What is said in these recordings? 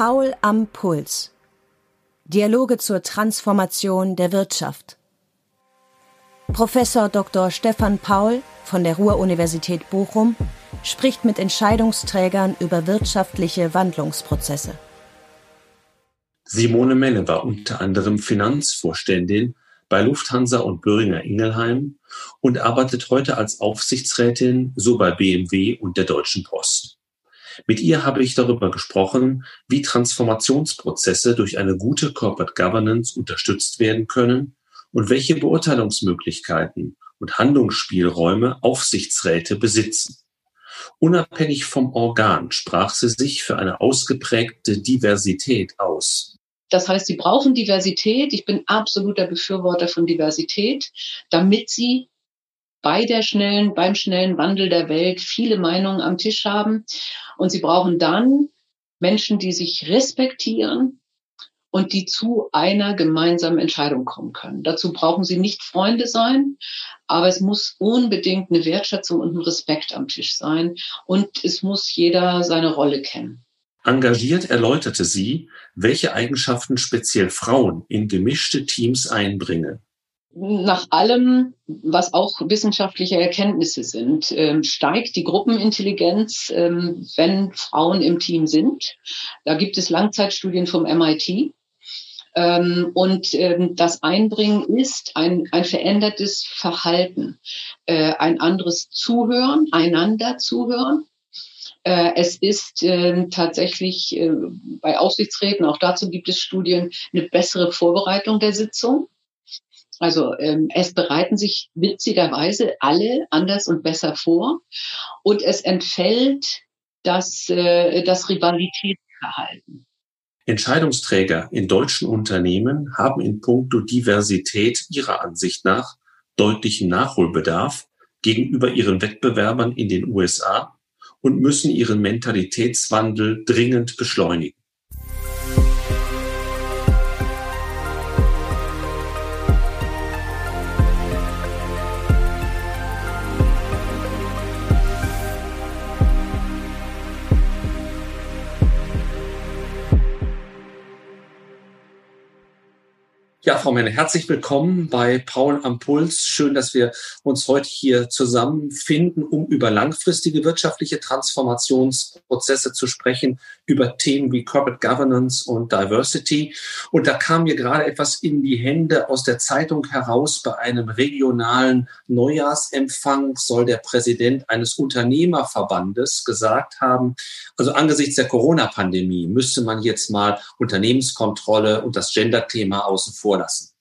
Paul am Puls. Dialoge zur Transformation der Wirtschaft. Professor Dr. Stefan Paul von der Ruhr-Universität Bochum spricht mit Entscheidungsträgern über wirtschaftliche Wandlungsprozesse. Simone Menne war unter anderem Finanzvorständin bei Lufthansa und Böhringer Ingelheim und arbeitet heute als Aufsichtsrätin so bei BMW und der Deutschen Post. Mit ihr habe ich darüber gesprochen, wie Transformationsprozesse durch eine gute Corporate Governance unterstützt werden können und welche Beurteilungsmöglichkeiten und Handlungsspielräume Aufsichtsräte besitzen. Unabhängig vom Organ sprach sie sich für eine ausgeprägte Diversität aus. Das heißt, sie brauchen Diversität. Ich bin absoluter Befürworter von Diversität, damit sie bei der schnellen, beim schnellen Wandel der Welt viele Meinungen am Tisch haben. Und sie brauchen dann Menschen, die sich respektieren und die zu einer gemeinsamen Entscheidung kommen können. Dazu brauchen sie nicht Freunde sein, aber es muss unbedingt eine Wertschätzung und ein Respekt am Tisch sein und es muss jeder seine Rolle kennen. Engagiert erläuterte sie, welche Eigenschaften speziell Frauen in gemischte Teams einbringen. Nach allem, was auch wissenschaftliche Erkenntnisse sind, ähm, steigt die Gruppenintelligenz, ähm, wenn Frauen im Team sind. Da gibt es Langzeitstudien vom MIT. Ähm, und das Einbringen ist ein, ein verändertes Verhalten, äh, ein anderes Zuhören, einander zuhören äh, es ist tatsächlich äh, bei Aufsichtsräten, auch dazu gibt es Studien, eine bessere Vorbereitung der Sitzung. Also ähm, es bereiten sich witzigerweise alle anders und besser vor und es entfällt das, äh, das Rivalitätsverhalten. Entscheidungsträger in deutschen Unternehmen haben in puncto Diversität ihrer Ansicht nach deutlichen Nachholbedarf gegenüber ihren Wettbewerbern in den USA und müssen ihren Mentalitätswandel dringend beschleunigen. Ja, Frau Menne, herzlich willkommen bei Paul am Puls. Schön, dass wir uns heute hier zusammenfinden, um über langfristige wirtschaftliche Transformationsprozesse zu sprechen, über Themen wie Corporate Governance und Diversity. Und da kam mir gerade etwas in die Hände aus der Zeitung heraus. Bei einem regionalen Neujahrsempfang soll der Präsident eines Unternehmerverbandes gesagt haben, also angesichts der Corona-Pandemie müsste man jetzt mal Unternehmenskontrolle und das Gender-Thema außen vor lassen.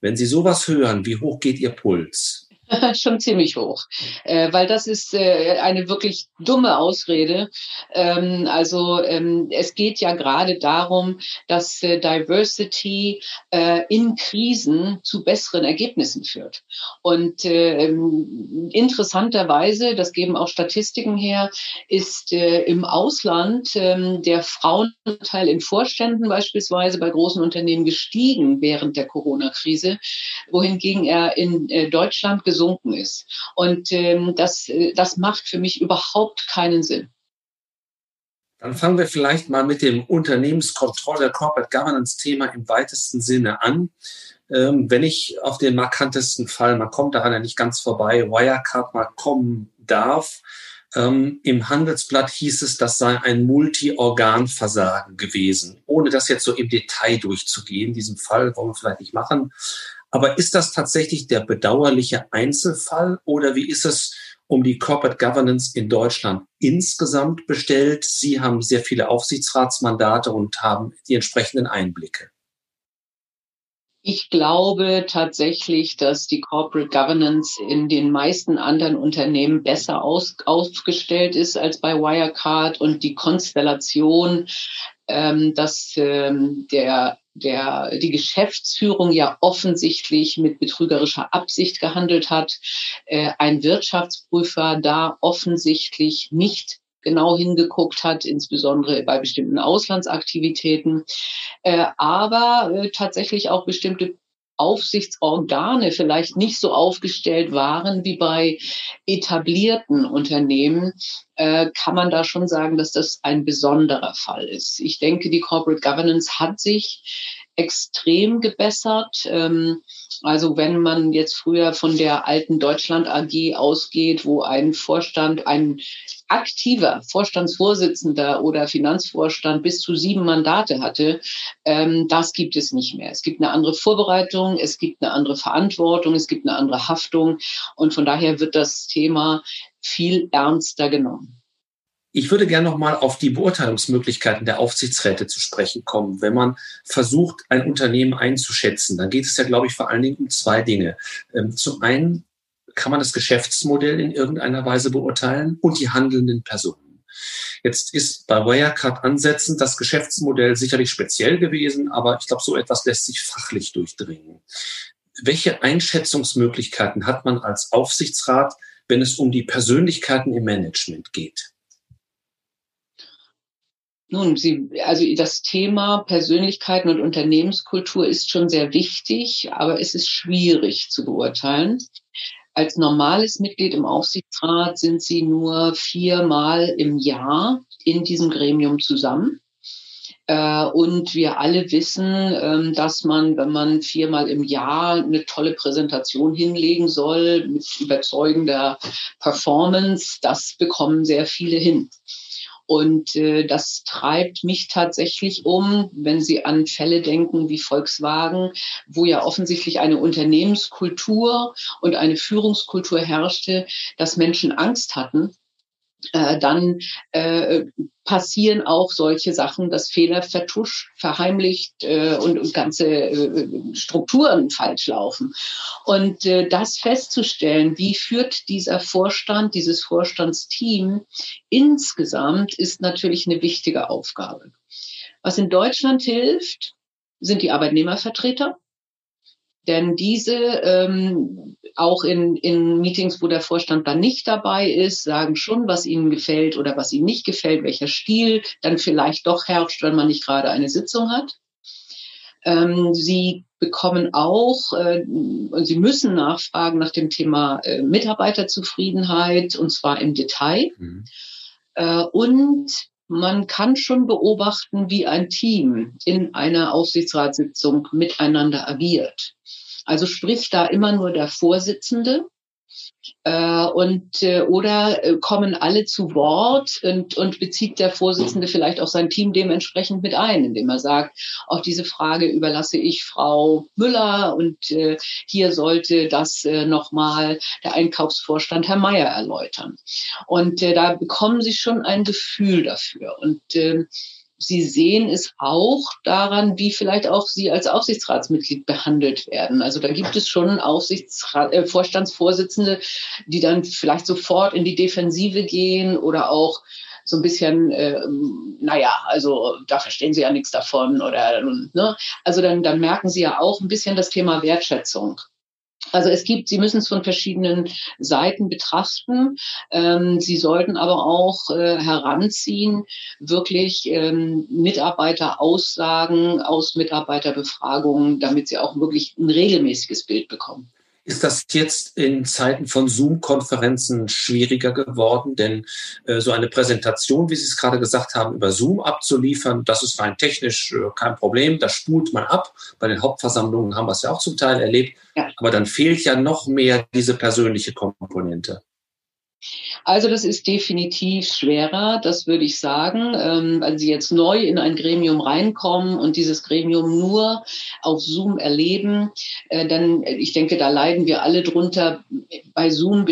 Wenn Sie sowas hören, wie hoch geht Ihr Puls? Schon ziemlich hoch, äh, weil das ist äh, eine wirklich dumme Ausrede. Ähm, also ähm, es geht ja gerade darum, dass äh, Diversity äh, in Krisen zu besseren Ergebnissen führt. Und äh, interessanterweise, das geben auch Statistiken her, ist äh, im Ausland äh, der Frauenanteil in Vorständen beispielsweise bei großen Unternehmen gestiegen während der Corona-Krise, wohingegen er in Deutschland gesunken gesunken ist. Und ähm, das, äh, das macht für mich überhaupt keinen Sinn. Dann fangen wir vielleicht mal mit dem Unternehmenskontrolle, Corporate Governance Thema im weitesten Sinne an. Ähm, wenn ich auf den markantesten Fall, man kommt daran ja nicht ganz vorbei, Wirecard mal kommen darf, ähm, Im Handelsblatt hieß es, das sei ein Multi-Organ-Versagen gewesen. Ohne das jetzt so im Detail durchzugehen, diesen Fall wollen wir vielleicht nicht machen. Aber ist das tatsächlich der bedauerliche Einzelfall oder wie ist es um die Corporate Governance in Deutschland insgesamt bestellt? Sie haben sehr viele Aufsichtsratsmandate und haben die entsprechenden Einblicke. Ich glaube tatsächlich, dass die Corporate Governance in den meisten anderen Unternehmen besser aus, aufgestellt ist als bei Wirecard und die Konstellation, ähm, dass ähm, der der die Geschäftsführung ja offensichtlich mit betrügerischer Absicht gehandelt hat, äh, ein Wirtschaftsprüfer da offensichtlich nicht genau hingeguckt hat, insbesondere bei bestimmten Auslandsaktivitäten, äh, aber äh, tatsächlich auch bestimmte Aufsichtsorgane vielleicht nicht so aufgestellt waren wie bei etablierten Unternehmen, äh, kann man da schon sagen, dass das ein besonderer Fall ist. Ich denke, die Corporate Governance hat sich extrem gebessert. Ähm, also wenn man jetzt früher von der alten Deutschland AG ausgeht, wo ein Vorstand, ein aktiver Vorstandsvorsitzender oder Finanzvorstand bis zu sieben Mandate hatte, ähm, das gibt es nicht mehr. Es gibt eine andere Vorbereitung, es gibt eine andere Verantwortung, es gibt eine andere Haftung und von daher wird das Thema viel ernster genommen. Ich würde gerne noch mal auf die Beurteilungsmöglichkeiten der Aufsichtsräte zu sprechen kommen. Wenn man versucht, ein Unternehmen einzuschätzen, dann geht es ja, glaube ich, vor allen Dingen um zwei Dinge. Ähm, zum einen kann man das Geschäftsmodell in irgendeiner Weise beurteilen und die handelnden Personen. Jetzt ist bei Wirecard ansetzend das Geschäftsmodell sicherlich speziell gewesen, aber ich glaube, so etwas lässt sich fachlich durchdringen. Welche Einschätzungsmöglichkeiten hat man als Aufsichtsrat, wenn es um die Persönlichkeiten im Management geht? Nun, Sie, also das Thema Persönlichkeiten und Unternehmenskultur ist schon sehr wichtig, aber es ist schwierig zu beurteilen. Als normales Mitglied im Aufsichtsrat sind Sie nur viermal im Jahr in diesem Gremium zusammen. Äh, und wir alle wissen, ähm, dass man, wenn man viermal im Jahr eine tolle Präsentation hinlegen soll mit überzeugender Performance, das bekommen sehr viele hin. Und äh, das treibt mich tatsächlich um, wenn Sie an Fälle denken wie Volkswagen, wo ja offensichtlich eine Unternehmenskultur und eine Führungskultur herrschte, dass Menschen Angst hatten, äh, dann äh, passieren auch solche Sachen, dass Fehler vertuscht, verheimlicht äh, und, und ganze äh, Strukturen falsch laufen. Und äh, das festzustellen, wie führt dieser Vorstand, dieses Vorstandsteam insgesamt, ist natürlich eine wichtige Aufgabe. Was in Deutschland hilft, sind die Arbeitnehmervertreter. Denn diese ähm, auch in, in Meetings, wo der Vorstand dann nicht dabei ist, sagen schon, was ihnen gefällt oder was ihnen nicht gefällt, welcher Stil dann vielleicht doch herrscht, wenn man nicht gerade eine Sitzung hat. Ähm, sie bekommen auch äh, und sie müssen nachfragen nach dem Thema äh, Mitarbeiterzufriedenheit und zwar im Detail. Mhm. Äh, und man kann schon beobachten, wie ein Team in einer Aufsichtsratssitzung miteinander agiert. Also spricht da immer nur der Vorsitzende und äh, oder äh, kommen alle zu Wort und, und bezieht der Vorsitzende vielleicht auch sein Team dementsprechend mit ein, indem er sagt, auch diese Frage überlasse ich Frau Müller und äh, hier sollte das äh, nochmal der Einkaufsvorstand Herr Meier erläutern. Und äh, da bekommen Sie schon ein Gefühl dafür. Und äh, Sie sehen es auch daran, wie vielleicht auch Sie als Aufsichtsratsmitglied behandelt werden. Also da gibt es schon Aufsichtsrat, äh, Vorstandsvorsitzende, die dann vielleicht sofort in die Defensive gehen oder auch so ein bisschen, äh, naja, also da verstehen sie ja nichts davon oder ne? Also dann, dann merken sie ja auch ein bisschen das Thema Wertschätzung. Also es gibt, Sie müssen es von verschiedenen Seiten betrachten. Ähm, Sie sollten aber auch äh, heranziehen, wirklich ähm, Mitarbeiteraussagen aus Mitarbeiterbefragungen, damit Sie auch wirklich ein regelmäßiges Bild bekommen. Ist das jetzt in Zeiten von Zoom-Konferenzen schwieriger geworden? Denn äh, so eine Präsentation, wie Sie es gerade gesagt haben, über Zoom abzuliefern, das ist rein technisch äh, kein Problem. Das spult man ab. Bei den Hauptversammlungen haben wir es ja auch zum Teil erlebt. Ja. Aber dann fehlt ja noch mehr diese persönliche Komponente. Also das ist definitiv schwerer, das würde ich sagen. Ähm, wenn Sie jetzt neu in ein Gremium reinkommen und dieses Gremium nur auf Zoom erleben, äh, dann, ich denke, da leiden wir alle drunter. Bei Zoom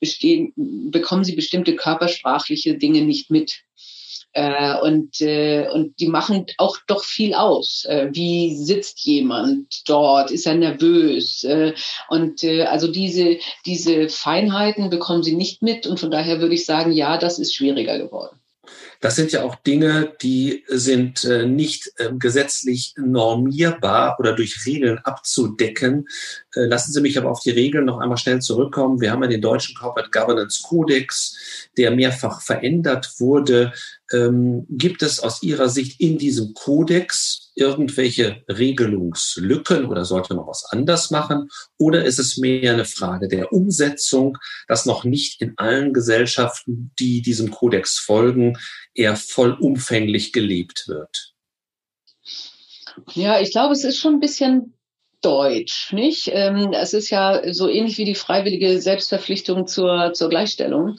bestehen, bekommen Sie bestimmte körpersprachliche Dinge nicht mit. Äh, und, äh, und die machen auch doch viel aus. Äh, wie sitzt jemand dort? Ist er nervös? Äh, und äh, also diese, diese Feinheiten bekommen sie nicht mit. Und von daher würde ich sagen, ja, das ist schwieriger geworden. Das sind ja auch Dinge, die sind äh, nicht äh, gesetzlich normierbar oder durch Regeln abzudecken. Äh, lassen Sie mich aber auf die Regeln noch einmal schnell zurückkommen. Wir haben ja den deutschen Corporate Governance Codex, der mehrfach verändert wurde. Ähm, gibt es aus Ihrer Sicht in diesem Kodex irgendwelche Regelungslücken oder sollte man was anders machen? Oder ist es mehr eine Frage der Umsetzung, dass noch nicht in allen Gesellschaften, die diesem Kodex folgen, er vollumfänglich gelebt wird? Ja, ich glaube, es ist schon ein bisschen deutsch, nicht? Ähm, es ist ja so ähnlich wie die freiwillige Selbstverpflichtung zur, zur Gleichstellung.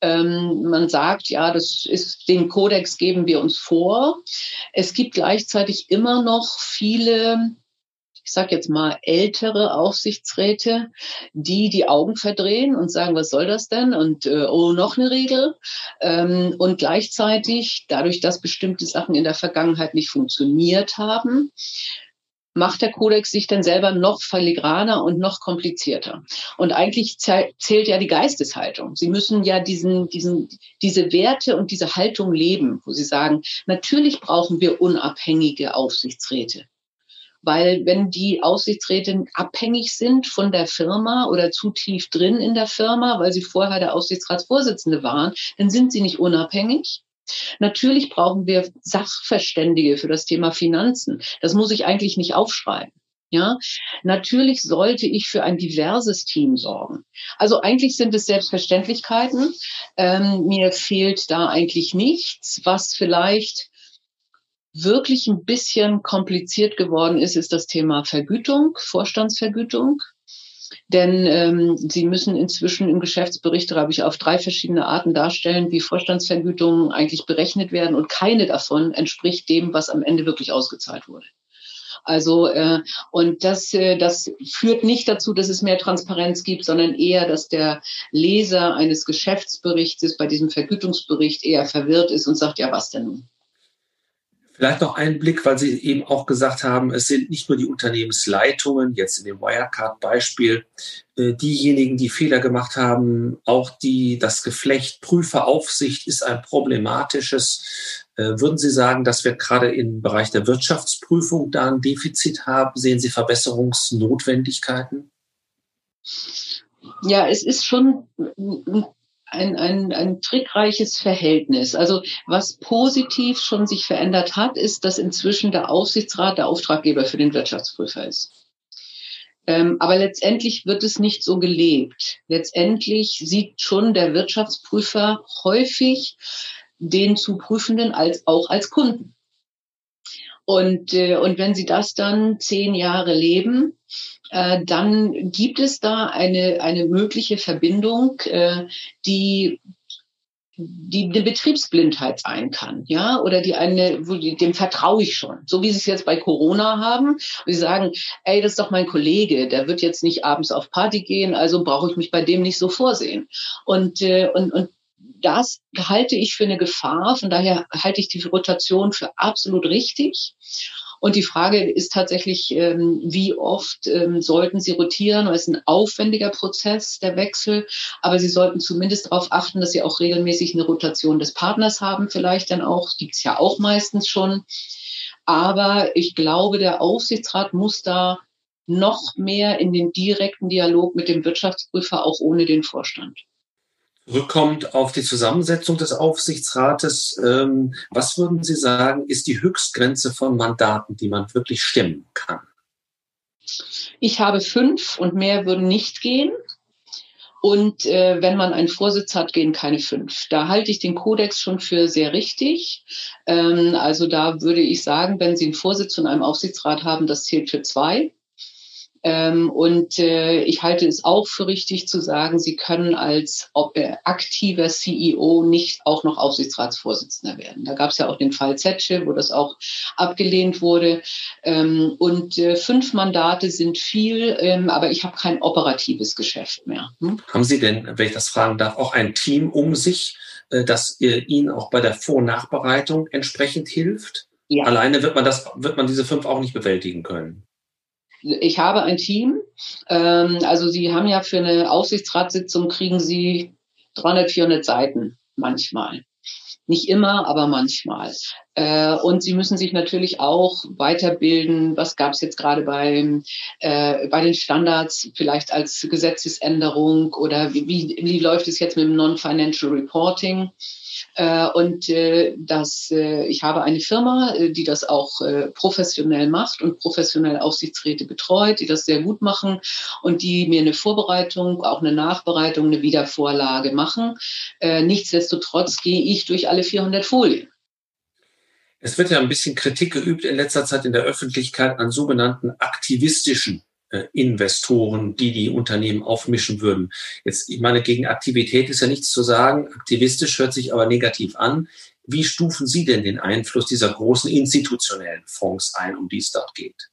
Ähm, man sagt, ja, das ist, den Kodex geben wir uns vor. Es gibt gleichzeitig immer noch viele ich sage jetzt mal, ältere Aufsichtsräte, die die Augen verdrehen und sagen, was soll das denn? Und äh, oh, noch eine Regel. Ähm, und gleichzeitig, dadurch, dass bestimmte Sachen in der Vergangenheit nicht funktioniert haben, macht der Kodex sich dann selber noch filigraner und noch komplizierter. Und eigentlich zählt ja die Geisteshaltung. Sie müssen ja diesen, diesen, diese Werte und diese Haltung leben, wo Sie sagen, natürlich brauchen wir unabhängige Aufsichtsräte. Weil wenn die Aufsichtsräte abhängig sind von der Firma oder zu tief drin in der Firma, weil sie vorher der Aufsichtsratsvorsitzende waren, dann sind sie nicht unabhängig. Natürlich brauchen wir Sachverständige für das Thema Finanzen. Das muss ich eigentlich nicht aufschreiben. Ja, natürlich sollte ich für ein diverses Team sorgen. Also eigentlich sind es Selbstverständlichkeiten. Ähm, mir fehlt da eigentlich nichts, was vielleicht wirklich ein bisschen kompliziert geworden ist, ist das Thema Vergütung, Vorstandsvergütung. Denn ähm, Sie müssen inzwischen im Geschäftsbericht, glaube ich, auf drei verschiedene Arten darstellen, wie Vorstandsvergütungen eigentlich berechnet werden. Und keine davon entspricht dem, was am Ende wirklich ausgezahlt wurde. Also äh, und das, äh, das führt nicht dazu, dass es mehr Transparenz gibt, sondern eher, dass der Leser eines Geschäftsberichtes bei diesem Vergütungsbericht eher verwirrt ist und sagt, ja, was denn nun? Vielleicht noch einen Blick, weil Sie eben auch gesagt haben, es sind nicht nur die Unternehmensleitungen, jetzt in dem Wirecard-Beispiel, äh, diejenigen, die Fehler gemacht haben, auch die, das Geflecht Prüferaufsicht ist ein problematisches. Äh, würden Sie sagen, dass wir gerade im Bereich der Wirtschaftsprüfung da ein Defizit haben? Sehen Sie Verbesserungsnotwendigkeiten? Ja, es ist schon ein, ein, ein trickreiches Verhältnis. Also was positiv schon sich verändert hat, ist, dass inzwischen der Aufsichtsrat der Auftraggeber für den Wirtschaftsprüfer ist. Ähm, aber letztendlich wird es nicht so gelebt. Letztendlich sieht schon der Wirtschaftsprüfer häufig den zu Prüfenden als auch als Kunden. Und, äh, und wenn Sie das dann zehn Jahre leben, äh, dann gibt es da eine, eine mögliche Verbindung, äh, die die eine Betriebsblindheit sein kann, ja, oder die eine, wo die, dem vertraue ich schon, so wie sie es jetzt bei Corona haben. Sie sagen, ey, das ist doch mein Kollege, der wird jetzt nicht abends auf Party gehen, also brauche ich mich bei dem nicht so vorsehen. Und äh, und und das halte ich für eine Gefahr. Von daher halte ich die Rotation für absolut richtig. Und die Frage ist tatsächlich, ähm, wie oft ähm, sollten Sie rotieren? Es ist ein aufwendiger Prozess, der Wechsel. Aber Sie sollten zumindest darauf achten, dass Sie auch regelmäßig eine Rotation des Partners haben, vielleicht dann auch. Gibt es ja auch meistens schon. Aber ich glaube, der Aufsichtsrat muss da noch mehr in den direkten Dialog mit dem Wirtschaftsprüfer, auch ohne den Vorstand zurückkommt auf die Zusammensetzung des Aufsichtsrates, ähm, was würden Sie sagen, ist die Höchstgrenze von Mandaten, die man wirklich stemmen kann? Ich habe fünf und mehr würden nicht gehen. Und äh, wenn man einen Vorsitz hat, gehen keine fünf. Da halte ich den Kodex schon für sehr richtig. Ähm, also da würde ich sagen, wenn Sie einen Vorsitz von einem Aufsichtsrat haben, das zählt für zwei. Ähm, und äh, ich halte es auch für richtig zu sagen, Sie können als ob, äh, aktiver CEO nicht auch noch Aufsichtsratsvorsitzender werden. Da gab es ja auch den Fall Zetsche, wo das auch abgelehnt wurde. Ähm, und äh, fünf Mandate sind viel, ähm, aber ich habe kein operatives Geschäft mehr. Hm? Haben Sie denn, wenn ich das fragen darf, auch ein Team um sich, äh, das äh, Ihnen auch bei der Vor- und Nachbereitung entsprechend hilft? Ja. Alleine wird man das, wird man diese fünf auch nicht bewältigen können ich habe ein Team. Ähm, also Sie haben ja für eine Aufsichtsratssitzung kriegen Sie 300, 400 Seiten manchmal. Nicht immer, aber manchmal. Äh, und Sie müssen sich natürlich auch weiterbilden. Was gab es jetzt gerade beim, äh, bei den Standards, vielleicht als Gesetzesänderung oder wie, wie, wie läuft es jetzt mit dem Non-Financial Reporting? Äh, und äh, das, äh, ich habe eine Firma, die das auch professionell macht und professionell Aufsichtsräte betreut, die das sehr gut machen und die mir eine Vorbereitung, auch eine Nachbereitung, eine Wiedervorlage machen. Nichtsdestotrotz gehe ich durch alle 400 Folien. Es wird ja ein bisschen Kritik geübt in letzter Zeit in der Öffentlichkeit an sogenannten aktivistischen Investoren, die die Unternehmen aufmischen würden. Jetzt, ich meine, gegen Aktivität ist ja nichts zu sagen. Aktivistisch hört sich aber negativ an. Wie stufen Sie denn den Einfluss dieser großen institutionellen Fonds ein, um die es dort geht?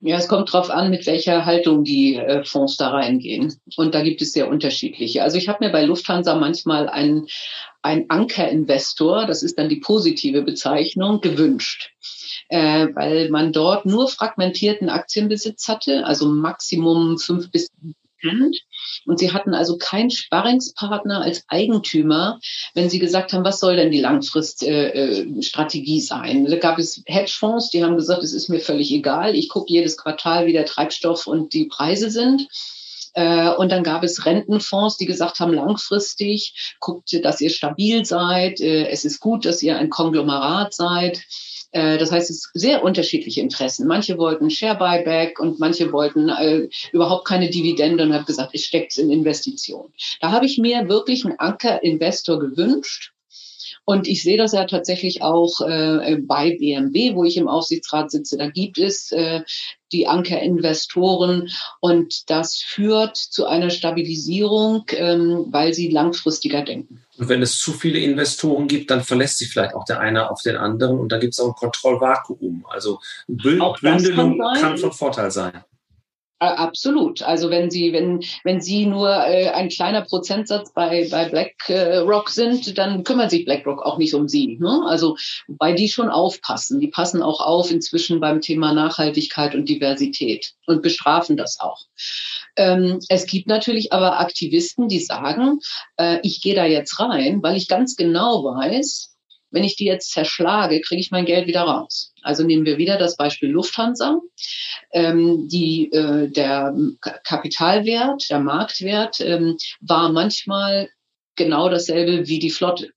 Ja, es kommt darauf an, mit welcher Haltung die äh, Fonds da reingehen. Und da gibt es sehr unterschiedliche. Also ich habe mir bei Lufthansa manchmal einen, einen Ankerinvestor, das ist dann die positive Bezeichnung, gewünscht. Äh, weil man dort nur fragmentierten Aktienbesitz hatte, also Maximum fünf bis Prozent. Und sie hatten also keinen Sparringspartner als Eigentümer, wenn sie gesagt haben, was soll denn die Langfriststrategie äh, sein. Da gab es Hedgefonds, die haben gesagt, es ist mir völlig egal. Ich gucke jedes Quartal, wie der Treibstoff und die Preise sind. Äh, und dann gab es Rentenfonds, die gesagt haben, langfristig guckt, dass ihr stabil seid. Äh, es ist gut, dass ihr ein Konglomerat seid. Äh, das heißt, es sind sehr unterschiedliche Interessen. Manche wollten Share Buyback und manche wollten äh, überhaupt keine Dividende und haben gesagt, ich stecke es in Investitionen. Da habe ich mir wirklich einen Anker-Investor gewünscht. Und ich sehe das ja tatsächlich auch äh, bei BMW, wo ich im Aufsichtsrat sitze. Da gibt es äh, die Ankerinvestoren und das führt zu einer Stabilisierung, ähm, weil sie langfristiger denken. Und wenn es zu viele Investoren gibt, dann verlässt sich vielleicht auch der eine auf den anderen und dann gibt es auch ein Kontrollvakuum. Also Bündelung kann, kann von Vorteil sein. Äh, absolut. Also wenn Sie, wenn, wenn Sie nur äh, ein kleiner Prozentsatz bei, bei BlackRock sind, dann kümmert sich BlackRock auch nicht um Sie. Ne? Also bei die schon aufpassen. Die passen auch auf inzwischen beim Thema Nachhaltigkeit und Diversität und bestrafen das auch. Ähm, es gibt natürlich aber Aktivisten, die sagen, äh, ich gehe da jetzt rein, weil ich ganz genau weiß, wenn ich die jetzt zerschlage, kriege ich mein Geld wieder raus. Also nehmen wir wieder das Beispiel Lufthansa. Ähm, die, äh, der Kapitalwert, der Marktwert ähm, war manchmal genau dasselbe wie die Flotte.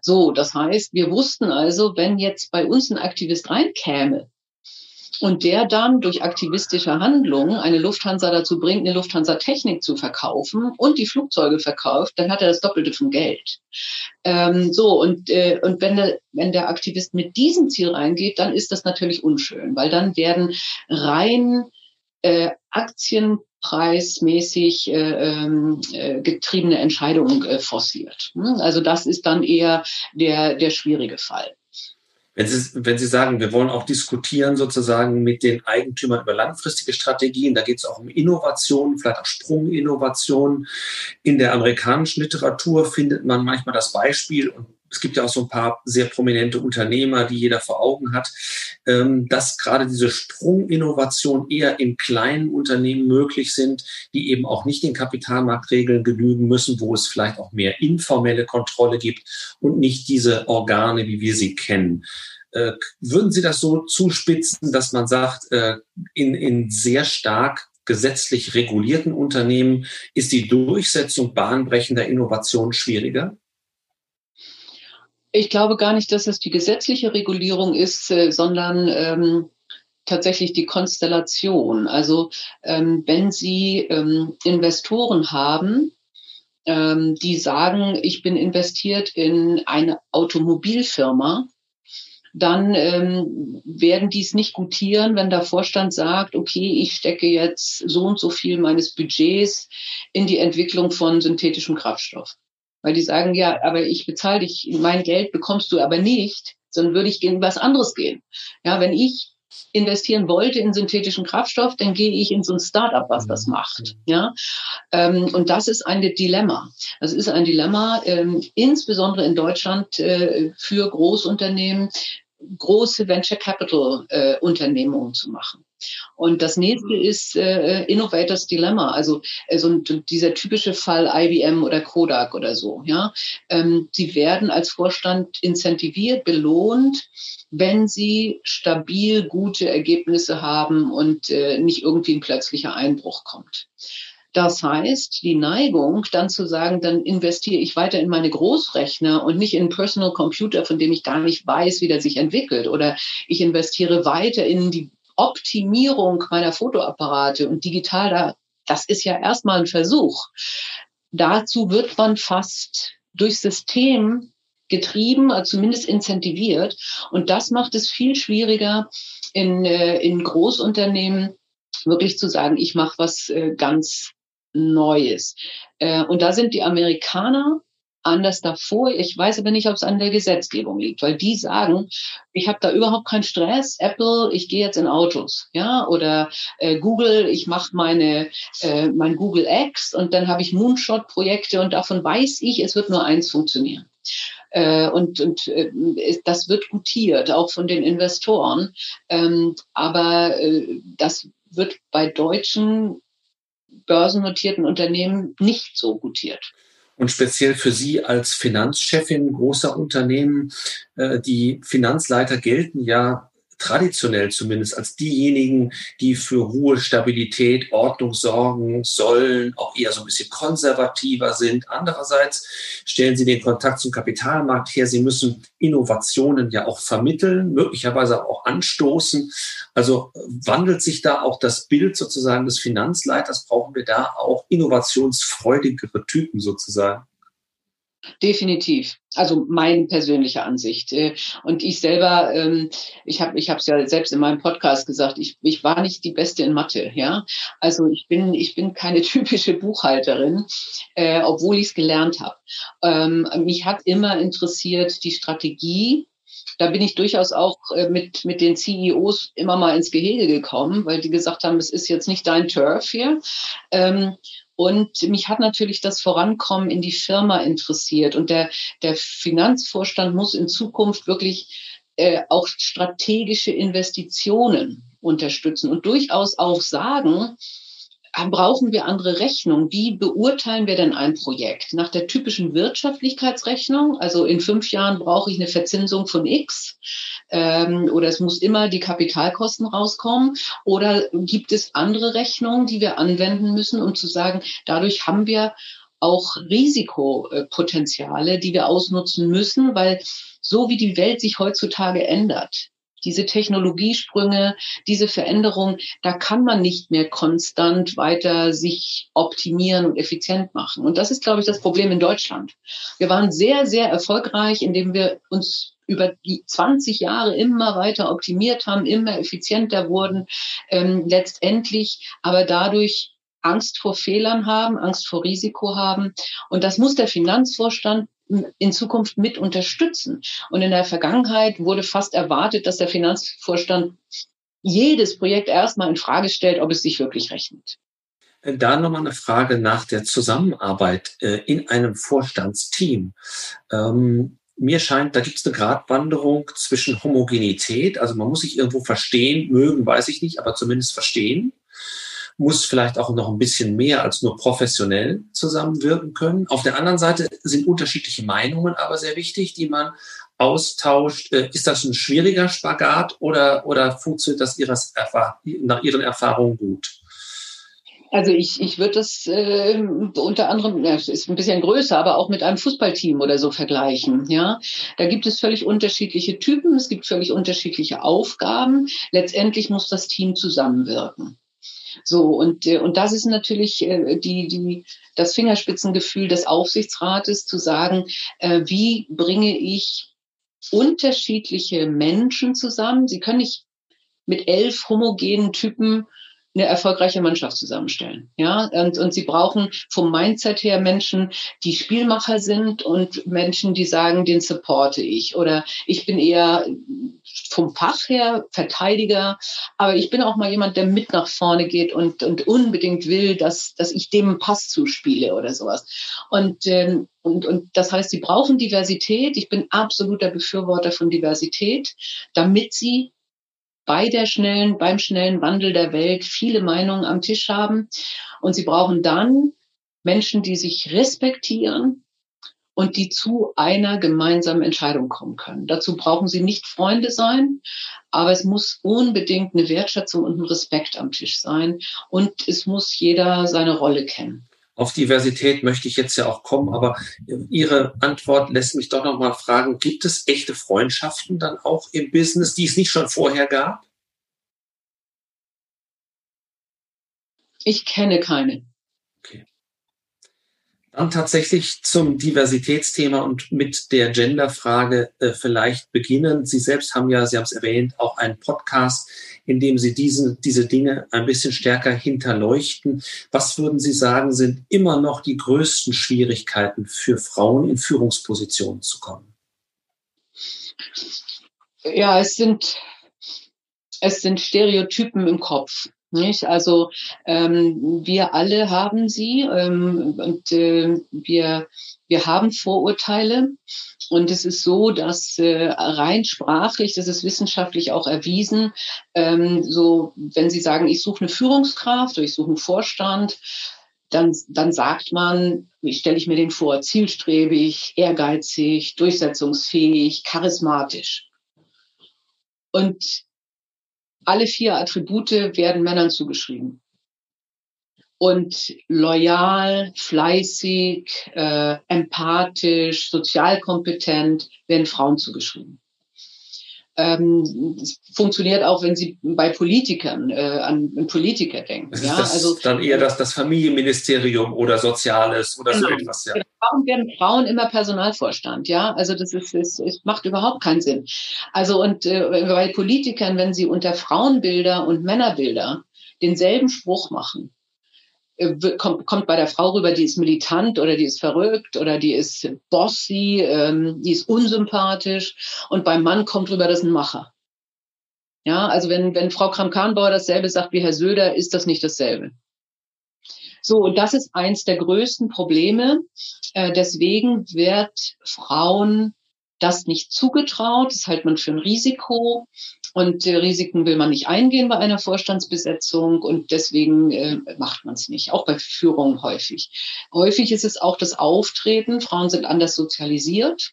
So, das heißt, wir wussten also, wenn jetzt bei uns ein Aktivist reinkäme, und der dann durch aktivistische Handlungen eine Lufthansa dazu bringt, eine Lufthansa-Technik zu verkaufen und die Flugzeuge verkauft, dann hat er das Doppelte von Geld. Ähm, so, und, äh, und wenn, der, wenn der Aktivist mit diesem Ziel reingeht, dann ist das natürlich unschön, weil dann werden rein äh, aktienpreismäßig äh, ähm, äh, getriebene Entscheidungen äh, forciert. Hm? Also das ist dann eher der, der schwierige Fall. Wenn Sie, wenn Sie sagen, wir wollen auch diskutieren sozusagen mit den Eigentümern über langfristige Strategien, da geht es auch um Innovationen, vielleicht auch Sprunginnovationen. In der amerikanischen Literatur findet man manchmal das Beispiel, und es gibt ja auch so ein paar sehr prominente Unternehmer, die jeder vor Augen hat, ähm, dass gerade diese Sprunginnovation eher in kleinen Unternehmen möglich sind, die eben auch nicht den Kapitalmarktregeln genügen müssen, wo es vielleicht auch mehr informelle Kontrolle gibt und nicht diese Organe, wie wir sie kennen. Äh, würden Sie das so zuspitzen, dass man sagt, äh, in, in sehr stark gesetzlich regulierten Unternehmen ist die Durchsetzung bahnbrechender Innovation schwieriger? Ich glaube gar nicht, dass es die gesetzliche Regulierung ist, äh, sondern ähm, tatsächlich die Konstellation. Also ähm, wenn Sie ähm, Investoren haben, ähm, die sagen, ich bin investiert in eine Automobilfirma, dann ähm, werden die es nicht gutieren, wenn der Vorstand sagt, okay, ich stecke jetzt so und so viel meines Budgets in die Entwicklung von synthetischem Kraftstoff weil die sagen, ja, aber ich bezahle dich, mein Geld bekommst du aber nicht, sondern würde ich in was anderes gehen. Ja, wenn ich investieren wollte in synthetischen Kraftstoff, dann gehe ich in so ein Startup, was das macht. Ja, ähm, und das ist ein Dilemma. Das ist ein Dilemma, ähm, insbesondere in Deutschland äh, für Großunternehmen, große Venture Capital äh, Unternehmungen zu machen. Und das nächste mhm. ist äh, Innovators Dilemma, also äh, so dieser typische Fall IBM oder Kodak oder so. Ja, ähm, sie werden als Vorstand incentiviert, belohnt, wenn sie stabil gute Ergebnisse haben und äh, nicht irgendwie ein plötzlicher Einbruch kommt. Das heißt, die Neigung, dann zu sagen, dann investiere ich weiter in meine Großrechner und nicht in Personal Computer, von dem ich gar nicht weiß, wie der sich entwickelt. Oder ich investiere weiter in die Optimierung meiner Fotoapparate und digital da. Das ist ja erstmal ein Versuch. Dazu wird man fast durch System getrieben, also zumindest incentiviert. Und das macht es viel schwieriger in, äh, in Großunternehmen wirklich zu sagen, ich mache was äh, ganz Neues. Äh, und da sind die Amerikaner anders davor. Ich weiß aber nicht, ob es an der Gesetzgebung liegt, weil die sagen, ich habe da überhaupt keinen Stress. Apple, ich gehe jetzt in Autos, ja, oder äh, Google, ich mache meine äh, mein Google X und dann habe ich Moonshot-Projekte und davon weiß ich, es wird nur eins funktionieren. Äh, und und äh, das wird gutiert, auch von den Investoren. Ähm, aber äh, das wird bei deutschen börsennotierten Unternehmen nicht so gutiert. Und speziell für Sie als Finanzchefin großer Unternehmen, äh, die Finanzleiter gelten ja traditionell zumindest als diejenigen, die für Ruhe, Stabilität, Ordnung sorgen sollen, auch eher so ein bisschen konservativer sind. Andererseits stellen sie den Kontakt zum Kapitalmarkt her. Sie müssen Innovationen ja auch vermitteln, möglicherweise auch anstoßen. Also wandelt sich da auch das Bild sozusagen des Finanzleiters? Brauchen wir da auch innovationsfreudigere Typen sozusagen? Definitiv. Also meine persönliche Ansicht. Äh, und ich selber, ähm, ich habe ich es ja selbst in meinem Podcast gesagt, ich, ich war nicht die Beste in Mathe. Ja, Also ich bin, ich bin keine typische Buchhalterin, äh, obwohl ich es gelernt habe. Ähm, mich hat immer interessiert die Strategie da bin ich durchaus auch äh, mit, mit den CEOs immer mal ins Gehege gekommen, weil die gesagt haben, es ist jetzt nicht dein Turf hier. Ähm, und mich hat natürlich das Vorankommen in die Firma interessiert. Und der, der Finanzvorstand muss in Zukunft wirklich äh, auch strategische Investitionen unterstützen und durchaus auch sagen, brauchen wir andere Rechnungen? Wie beurteilen wir denn ein Projekt? Nach der typischen Wirtschaftlichkeitsrechnung, also in fünf Jahren brauche ich eine Verzinsung von X ähm, oder es muss immer die Kapitalkosten rauskommen oder gibt es andere Rechnungen, die wir anwenden müssen, um zu sagen, dadurch haben wir auch Risikopotenziale, die wir ausnutzen müssen, weil so wie die Welt sich heutzutage ändert, diese Technologiesprünge, diese Veränderung, da kann man nicht mehr konstant weiter sich optimieren und effizient machen. Und das ist, glaube ich, das Problem in Deutschland. Wir waren sehr, sehr erfolgreich, indem wir uns über die 20 Jahre immer weiter optimiert haben, immer effizienter wurden, ähm, letztendlich aber dadurch Angst vor Fehlern haben, Angst vor Risiko haben. Und das muss der Finanzvorstand in Zukunft mit unterstützen. Und in der Vergangenheit wurde fast erwartet, dass der Finanzvorstand jedes Projekt erstmal in Frage stellt, ob es sich wirklich rechnet. Da nochmal eine Frage nach der Zusammenarbeit äh, in einem Vorstandsteam. Ähm, mir scheint, da gibt es eine Gratwanderung zwischen Homogenität, also man muss sich irgendwo verstehen, mögen, weiß ich nicht, aber zumindest verstehen muss vielleicht auch noch ein bisschen mehr als nur professionell zusammenwirken können. Auf der anderen Seite sind unterschiedliche Meinungen aber sehr wichtig, die man austauscht. Äh, ist das ein schwieriger Spagat oder, oder funktioniert das ihres, nach Ihren Erfahrungen gut? Also ich, ich würde das äh, unter anderem, ja, ist ein bisschen größer, aber auch mit einem Fußballteam oder so vergleichen. Ja, da gibt es völlig unterschiedliche Typen, es gibt völlig unterschiedliche Aufgaben. Letztendlich muss das Team zusammenwirken. So, und, äh, und das ist natürlich äh, die, die, das Fingerspitzengefühl des Aufsichtsrates zu sagen, äh, wie bringe ich unterschiedliche Menschen zusammen. Sie können nicht mit elf homogenen Typen eine erfolgreiche Mannschaft zusammenstellen. Ja, und, und sie brauchen vom Mindset her Menschen, die Spielmacher sind und Menschen, die sagen, den supporte ich. Oder ich bin eher vom Fach her Verteidiger, aber ich bin auch mal jemand, der mit nach vorne geht und, und unbedingt will, dass, dass ich dem Pass zuspiele oder sowas. Und, ähm, und, und das heißt, sie brauchen Diversität. Ich bin absoluter Befürworter von Diversität, damit sie bei der schnellen, beim schnellen Wandel der Welt viele Meinungen am Tisch haben. Und sie brauchen dann Menschen, die sich respektieren und die zu einer gemeinsamen Entscheidung kommen können. Dazu brauchen sie nicht Freunde sein, aber es muss unbedingt eine Wertschätzung und ein Respekt am Tisch sein und es muss jeder seine Rolle kennen. Auf Diversität möchte ich jetzt ja auch kommen, aber Ihre Antwort lässt mich doch noch mal fragen, gibt es echte Freundschaften dann auch im Business, die es nicht schon vorher gab? Ich kenne keine. Dann tatsächlich zum Diversitätsthema und mit der Genderfrage äh, vielleicht beginnen. Sie selbst haben ja, Sie haben es erwähnt, auch einen Podcast, in dem Sie diese, diese Dinge ein bisschen stärker hinterleuchten. Was würden Sie sagen, sind immer noch die größten Schwierigkeiten für Frauen in Führungspositionen zu kommen? Ja, es sind, es sind Stereotypen im Kopf. Nicht? Also ähm, wir alle haben sie ähm, und äh, wir, wir haben Vorurteile. Und es ist so, dass äh, rein sprachlich, das ist wissenschaftlich auch erwiesen, ähm, so wenn Sie sagen, ich suche eine Führungskraft oder ich suche einen Vorstand, dann, dann sagt man, wie stelle ich mir den vor, zielstrebig, ehrgeizig, durchsetzungsfähig, charismatisch. Und alle vier Attribute werden Männern zugeschrieben. Und loyal, fleißig, äh, empathisch, sozial kompetent werden Frauen zugeschrieben ähm, funktioniert auch, wenn Sie bei Politikern äh, an, an Politiker denken. Das ja, also dann eher das, das Familienministerium oder Soziales oder genau. so etwas. Ja. Warum werden Frauen immer Personalvorstand? Ja, also das ist, ist, ist macht überhaupt keinen Sinn. Also und äh, bei Politikern, wenn sie unter Frauenbilder und Männerbilder denselben Spruch machen, äh, kommt, kommt bei der Frau rüber, die ist militant oder die ist verrückt oder die ist bossy, ähm, die ist unsympathisch und beim Mann kommt rüber, das ist ein Macher. Ja, also wenn, wenn Frau Kramp-Karrenbauer dasselbe sagt wie Herr Söder, ist das nicht dasselbe. So, und das ist eins der größten Probleme. Äh, deswegen wird Frauen das nicht zugetraut. Das hält man für ein Risiko. Und äh, Risiken will man nicht eingehen bei einer Vorstandsbesetzung und deswegen äh, macht man es nicht, auch bei Führung häufig. Häufig ist es auch das Auftreten. Frauen sind anders sozialisiert.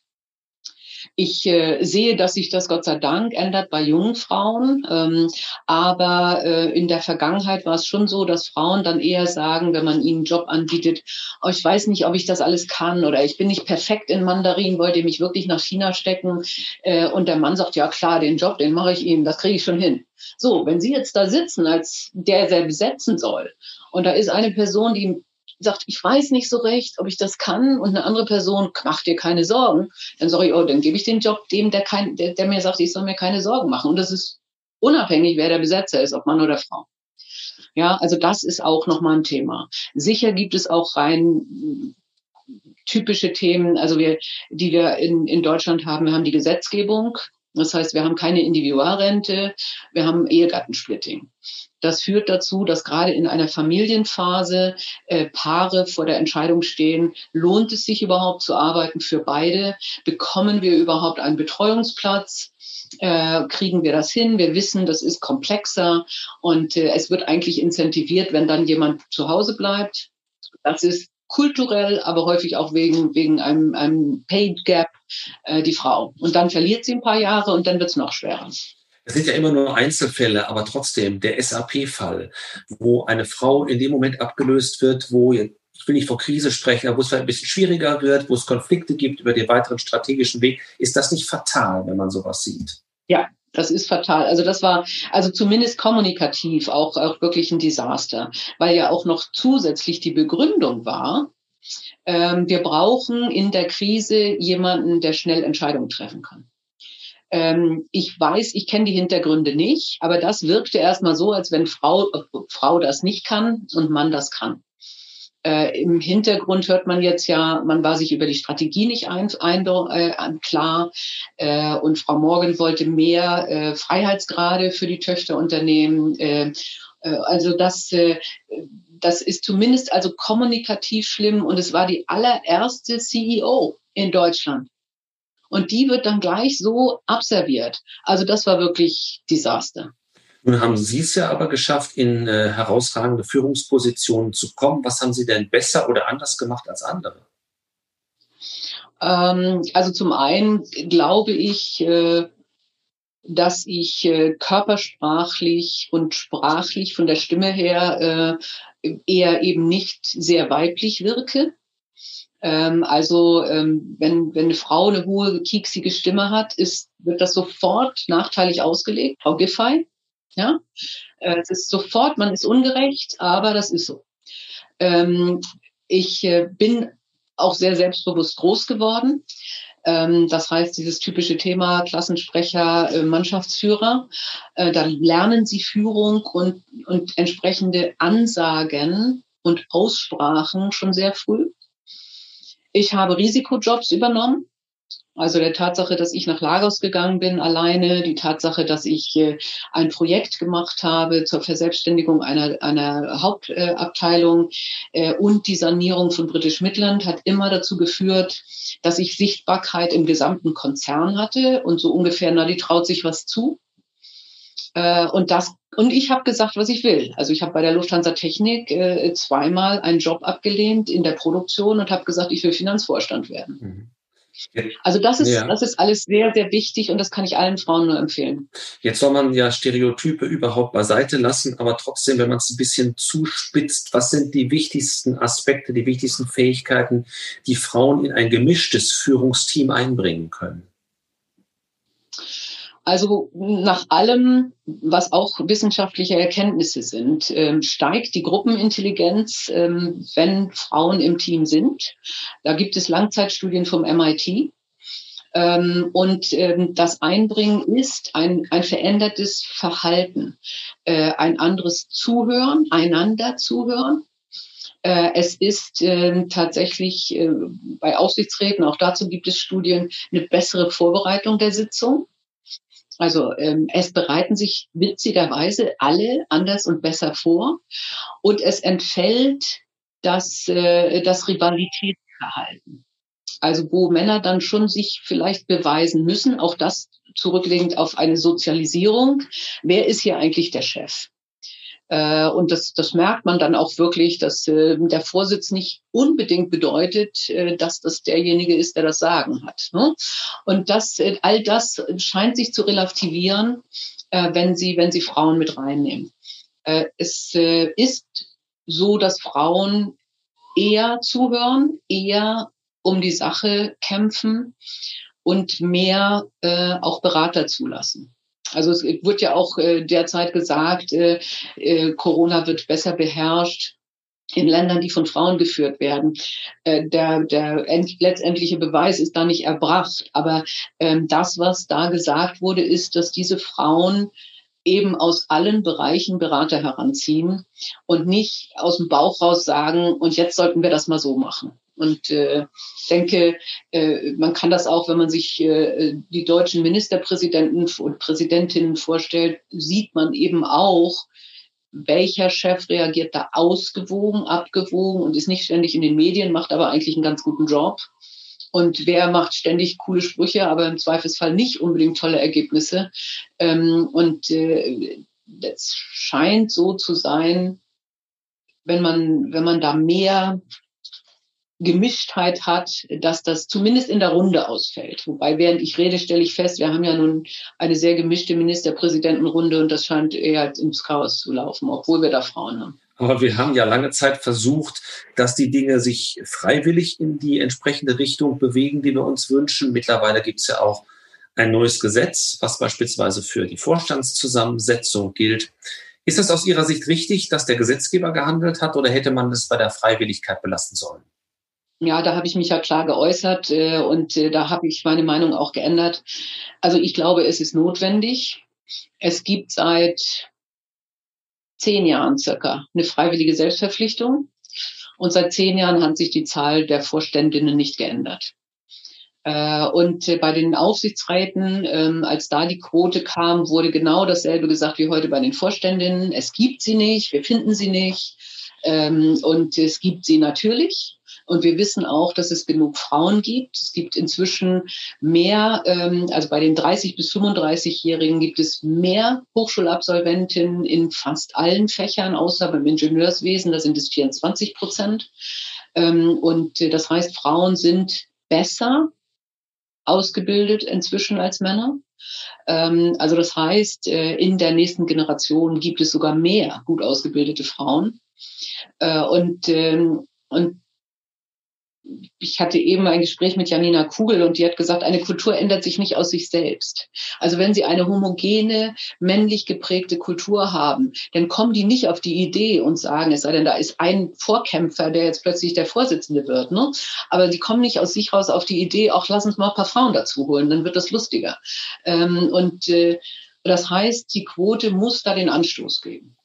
Ich äh, sehe, dass sich das Gott sei Dank ändert bei jungen Frauen. Ähm, aber äh, in der Vergangenheit war es schon so, dass Frauen dann eher sagen, wenn man ihnen einen Job anbietet, oh, ich weiß nicht, ob ich das alles kann oder ich bin nicht perfekt in Mandarin, wollt ihr mich wirklich nach China stecken? Äh, und der Mann sagt, ja klar, den Job, den mache ich Ihnen, das kriege ich schon hin. So, wenn Sie jetzt da sitzen, als der, der besetzen soll, und da ist eine Person, die sagt, ich weiß nicht so recht, ob ich das kann, und eine andere Person macht dir keine Sorgen, dann sage ich, oh, dann gebe ich den Job dem, der, kein, der, der mir sagt, ich soll mir keine Sorgen machen. Und das ist unabhängig, wer der Besetzer ist, ob Mann oder Frau. Ja, also das ist auch nochmal ein Thema. Sicher gibt es auch rein typische Themen, also wir, die wir in, in Deutschland haben. Wir haben die Gesetzgebung. Das heißt, wir haben keine Individualrente, wir haben Ehegattensplitting. Das führt dazu, dass gerade in einer Familienphase äh, Paare vor der Entscheidung stehen, lohnt es sich überhaupt zu arbeiten für beide? Bekommen wir überhaupt einen Betreuungsplatz? Äh, kriegen wir das hin? Wir wissen, das ist komplexer und äh, es wird eigentlich incentiviert, wenn dann jemand zu Hause bleibt. Das ist kulturell, aber häufig auch wegen, wegen einem, einem Paid Gap äh, die Frau. Und dann verliert sie ein paar Jahre und dann wird es noch schwerer. Es sind ja immer nur Einzelfälle, aber trotzdem der SAP-Fall, wo eine Frau in dem Moment abgelöst wird, wo ich will nicht vor Krise sprechen, aber wo es vielleicht ein bisschen schwieriger wird, wo es Konflikte gibt über den weiteren strategischen Weg, ist das nicht fatal, wenn man sowas sieht? Ja, das ist fatal. Also das war also zumindest kommunikativ auch, auch wirklich ein Desaster, weil ja auch noch zusätzlich die Begründung war, ähm, wir brauchen in der Krise jemanden, der schnell Entscheidungen treffen kann. Ähm, ich weiß, ich kenne die Hintergründe nicht, aber das wirkte erstmal so, als wenn Frau, Frau das nicht kann und Mann das kann. Äh, Im Hintergrund hört man jetzt ja, man war sich über die Strategie nicht ein, ein, äh, klar äh, und Frau Morgan wollte mehr äh, Freiheitsgrade für die Töchterunternehmen. Äh, äh, also das, äh, das ist zumindest also kommunikativ schlimm und es war die allererste CEO in Deutschland, und die wird dann gleich so abserviert. Also das war wirklich Desaster. Nun haben Sie es ja aber geschafft, in äh, herausragende Führungspositionen zu kommen. Was haben Sie denn besser oder anders gemacht als andere? Ähm, also zum einen glaube ich, äh, dass ich äh, körpersprachlich und sprachlich von der Stimme her äh, eher eben nicht sehr weiblich wirke. Ähm, also ähm, wenn, wenn eine Frau eine hohe, kieksige Stimme hat, ist, wird das sofort nachteilig ausgelegt. Frau Giffey, ja, äh, es ist sofort, man ist ungerecht, aber das ist so. Ähm, ich äh, bin auch sehr selbstbewusst groß geworden. Ähm, das heißt, dieses typische Thema Klassensprecher, äh, Mannschaftsführer, äh, da lernen sie Führung und, und entsprechende Ansagen und Aussprachen schon sehr früh. Ich habe Risikojobs übernommen. Also der Tatsache, dass ich nach Lagos gegangen bin alleine, die Tatsache, dass ich äh, ein Projekt gemacht habe zur Verselbstständigung einer, einer Hauptabteilung äh, und die Sanierung von British Midland hat immer dazu geführt, dass ich Sichtbarkeit im gesamten Konzern hatte und so ungefähr, na, die traut sich was zu. Äh, und das und ich habe gesagt, was ich will. Also ich habe bei der Lufthansa Technik äh, zweimal einen Job abgelehnt in der Produktion und habe gesagt, ich will Finanzvorstand werden. Mhm. Also das ist, ja. das ist alles sehr, sehr wichtig und das kann ich allen Frauen nur empfehlen. Jetzt soll man ja Stereotype überhaupt beiseite lassen, aber trotzdem, wenn man es ein bisschen zuspitzt, was sind die wichtigsten Aspekte, die wichtigsten Fähigkeiten, die Frauen in ein gemischtes Führungsteam einbringen können? Also nach allem, was auch wissenschaftliche Erkenntnisse sind, ähm, steigt die Gruppenintelligenz, ähm, wenn Frauen im Team sind. Da gibt es Langzeitstudien vom MIT. Ähm, und das Einbringen ist ein, ein verändertes Verhalten, äh, ein anderes Zuhören, einander zuhören. Äh, es ist tatsächlich äh, bei Aufsichtsräten, auch dazu gibt es Studien, eine bessere Vorbereitung der Sitzung. Also ähm, es bereiten sich witzigerweise alle anders und besser vor und es entfällt das, äh, das Rivalitätsverhalten. Also wo Männer dann schon sich vielleicht beweisen müssen, auch das zurücklegend auf eine Sozialisierung. Wer ist hier eigentlich der Chef? Äh, und das, das merkt man dann auch wirklich, dass äh, der Vorsitz nicht unbedingt bedeutet, äh, dass das derjenige ist, der das Sagen hat. Ne? Und das, äh, all das scheint sich zu relativieren, äh, wenn Sie, wenn Sie Frauen mit reinnehmen. Äh, es äh, ist so, dass Frauen eher zuhören, eher um die Sache kämpfen und mehr äh, auch Berater zulassen. Also es wird ja auch äh, derzeit gesagt, äh, äh, Corona wird besser beherrscht in Ländern, die von Frauen geführt werden. Äh, der, der end, letztendliche Beweis ist da nicht erbracht. Aber ähm, das, was da gesagt wurde, ist, dass diese Frauen eben aus allen Bereichen Berater heranziehen und nicht aus dem Bauch raus sagen, und jetzt sollten wir das mal so machen. Und äh, denke, äh, man kann das auch, wenn man sich äh, die deutschen Ministerpräsidenten und Präsidentinnen vorstellt, sieht man eben auch, welcher Chef reagiert da ausgewogen, abgewogen und ist nicht ständig in den Medien, macht aber eigentlich einen ganz guten Job. Und wer macht ständig coole Sprüche, aber im Zweifelsfall nicht unbedingt tolle Ergebnisse. Ähm, und äh, das scheint so zu sein, wenn man, wenn man da mehr Gemischtheit hat, dass das zumindest in der Runde ausfällt. Wobei, während ich rede, stelle ich fest, wir haben ja nun eine sehr gemischte Ministerpräsidentenrunde und das scheint eher ins Chaos zu laufen, obwohl wir da Frauen haben. Aber wir haben ja lange Zeit versucht, dass die Dinge sich freiwillig in die entsprechende Richtung bewegen, die wir uns wünschen. Mittlerweile gibt es ja auch ein neues Gesetz, was beispielsweise für die Vorstandszusammensetzung gilt. Ist es aus Ihrer Sicht richtig, dass der Gesetzgeber gehandelt hat oder hätte man es bei der Freiwilligkeit belassen sollen? Ja, da habe ich mich ja klar geäußert äh, und äh, da habe ich meine Meinung auch geändert. Also ich glaube, es ist notwendig. Es gibt seit zehn Jahren circa eine freiwillige Selbstverpflichtung und seit zehn Jahren hat sich die Zahl der Vorständinnen nicht geändert. Äh, und bei den Aufsichtsräten, ähm, als da die Quote kam, wurde genau dasselbe gesagt wie heute bei den Vorständinnen. Es gibt sie nicht, wir finden sie nicht. Ähm, und es gibt sie natürlich. Und wir wissen auch, dass es genug Frauen gibt. Es gibt inzwischen mehr, ähm, also bei den 30 bis 35-Jährigen gibt es mehr Hochschulabsolventinnen in fast allen Fächern, außer beim Ingenieurswesen, da sind es 24 Prozent. Ähm, und das heißt, Frauen sind besser ausgebildet inzwischen als Männer. Ähm, also das heißt, äh, in der nächsten Generation gibt es sogar mehr gut ausgebildete Frauen. Äh, und, ähm, und ich hatte eben ein Gespräch mit Janina Kugel und die hat gesagt, eine Kultur ändert sich nicht aus sich selbst. Also wenn Sie eine homogene, männlich geprägte Kultur haben, dann kommen die nicht auf die Idee und sagen, es sei denn, da ist ein Vorkämpfer, der jetzt plötzlich der Vorsitzende wird. Ne? Aber die kommen nicht aus sich raus auf die Idee, auch lass uns mal ein paar Frauen dazu holen, dann wird das lustiger. Ähm, und äh, das heißt, die Quote muss da den Anstoß geben.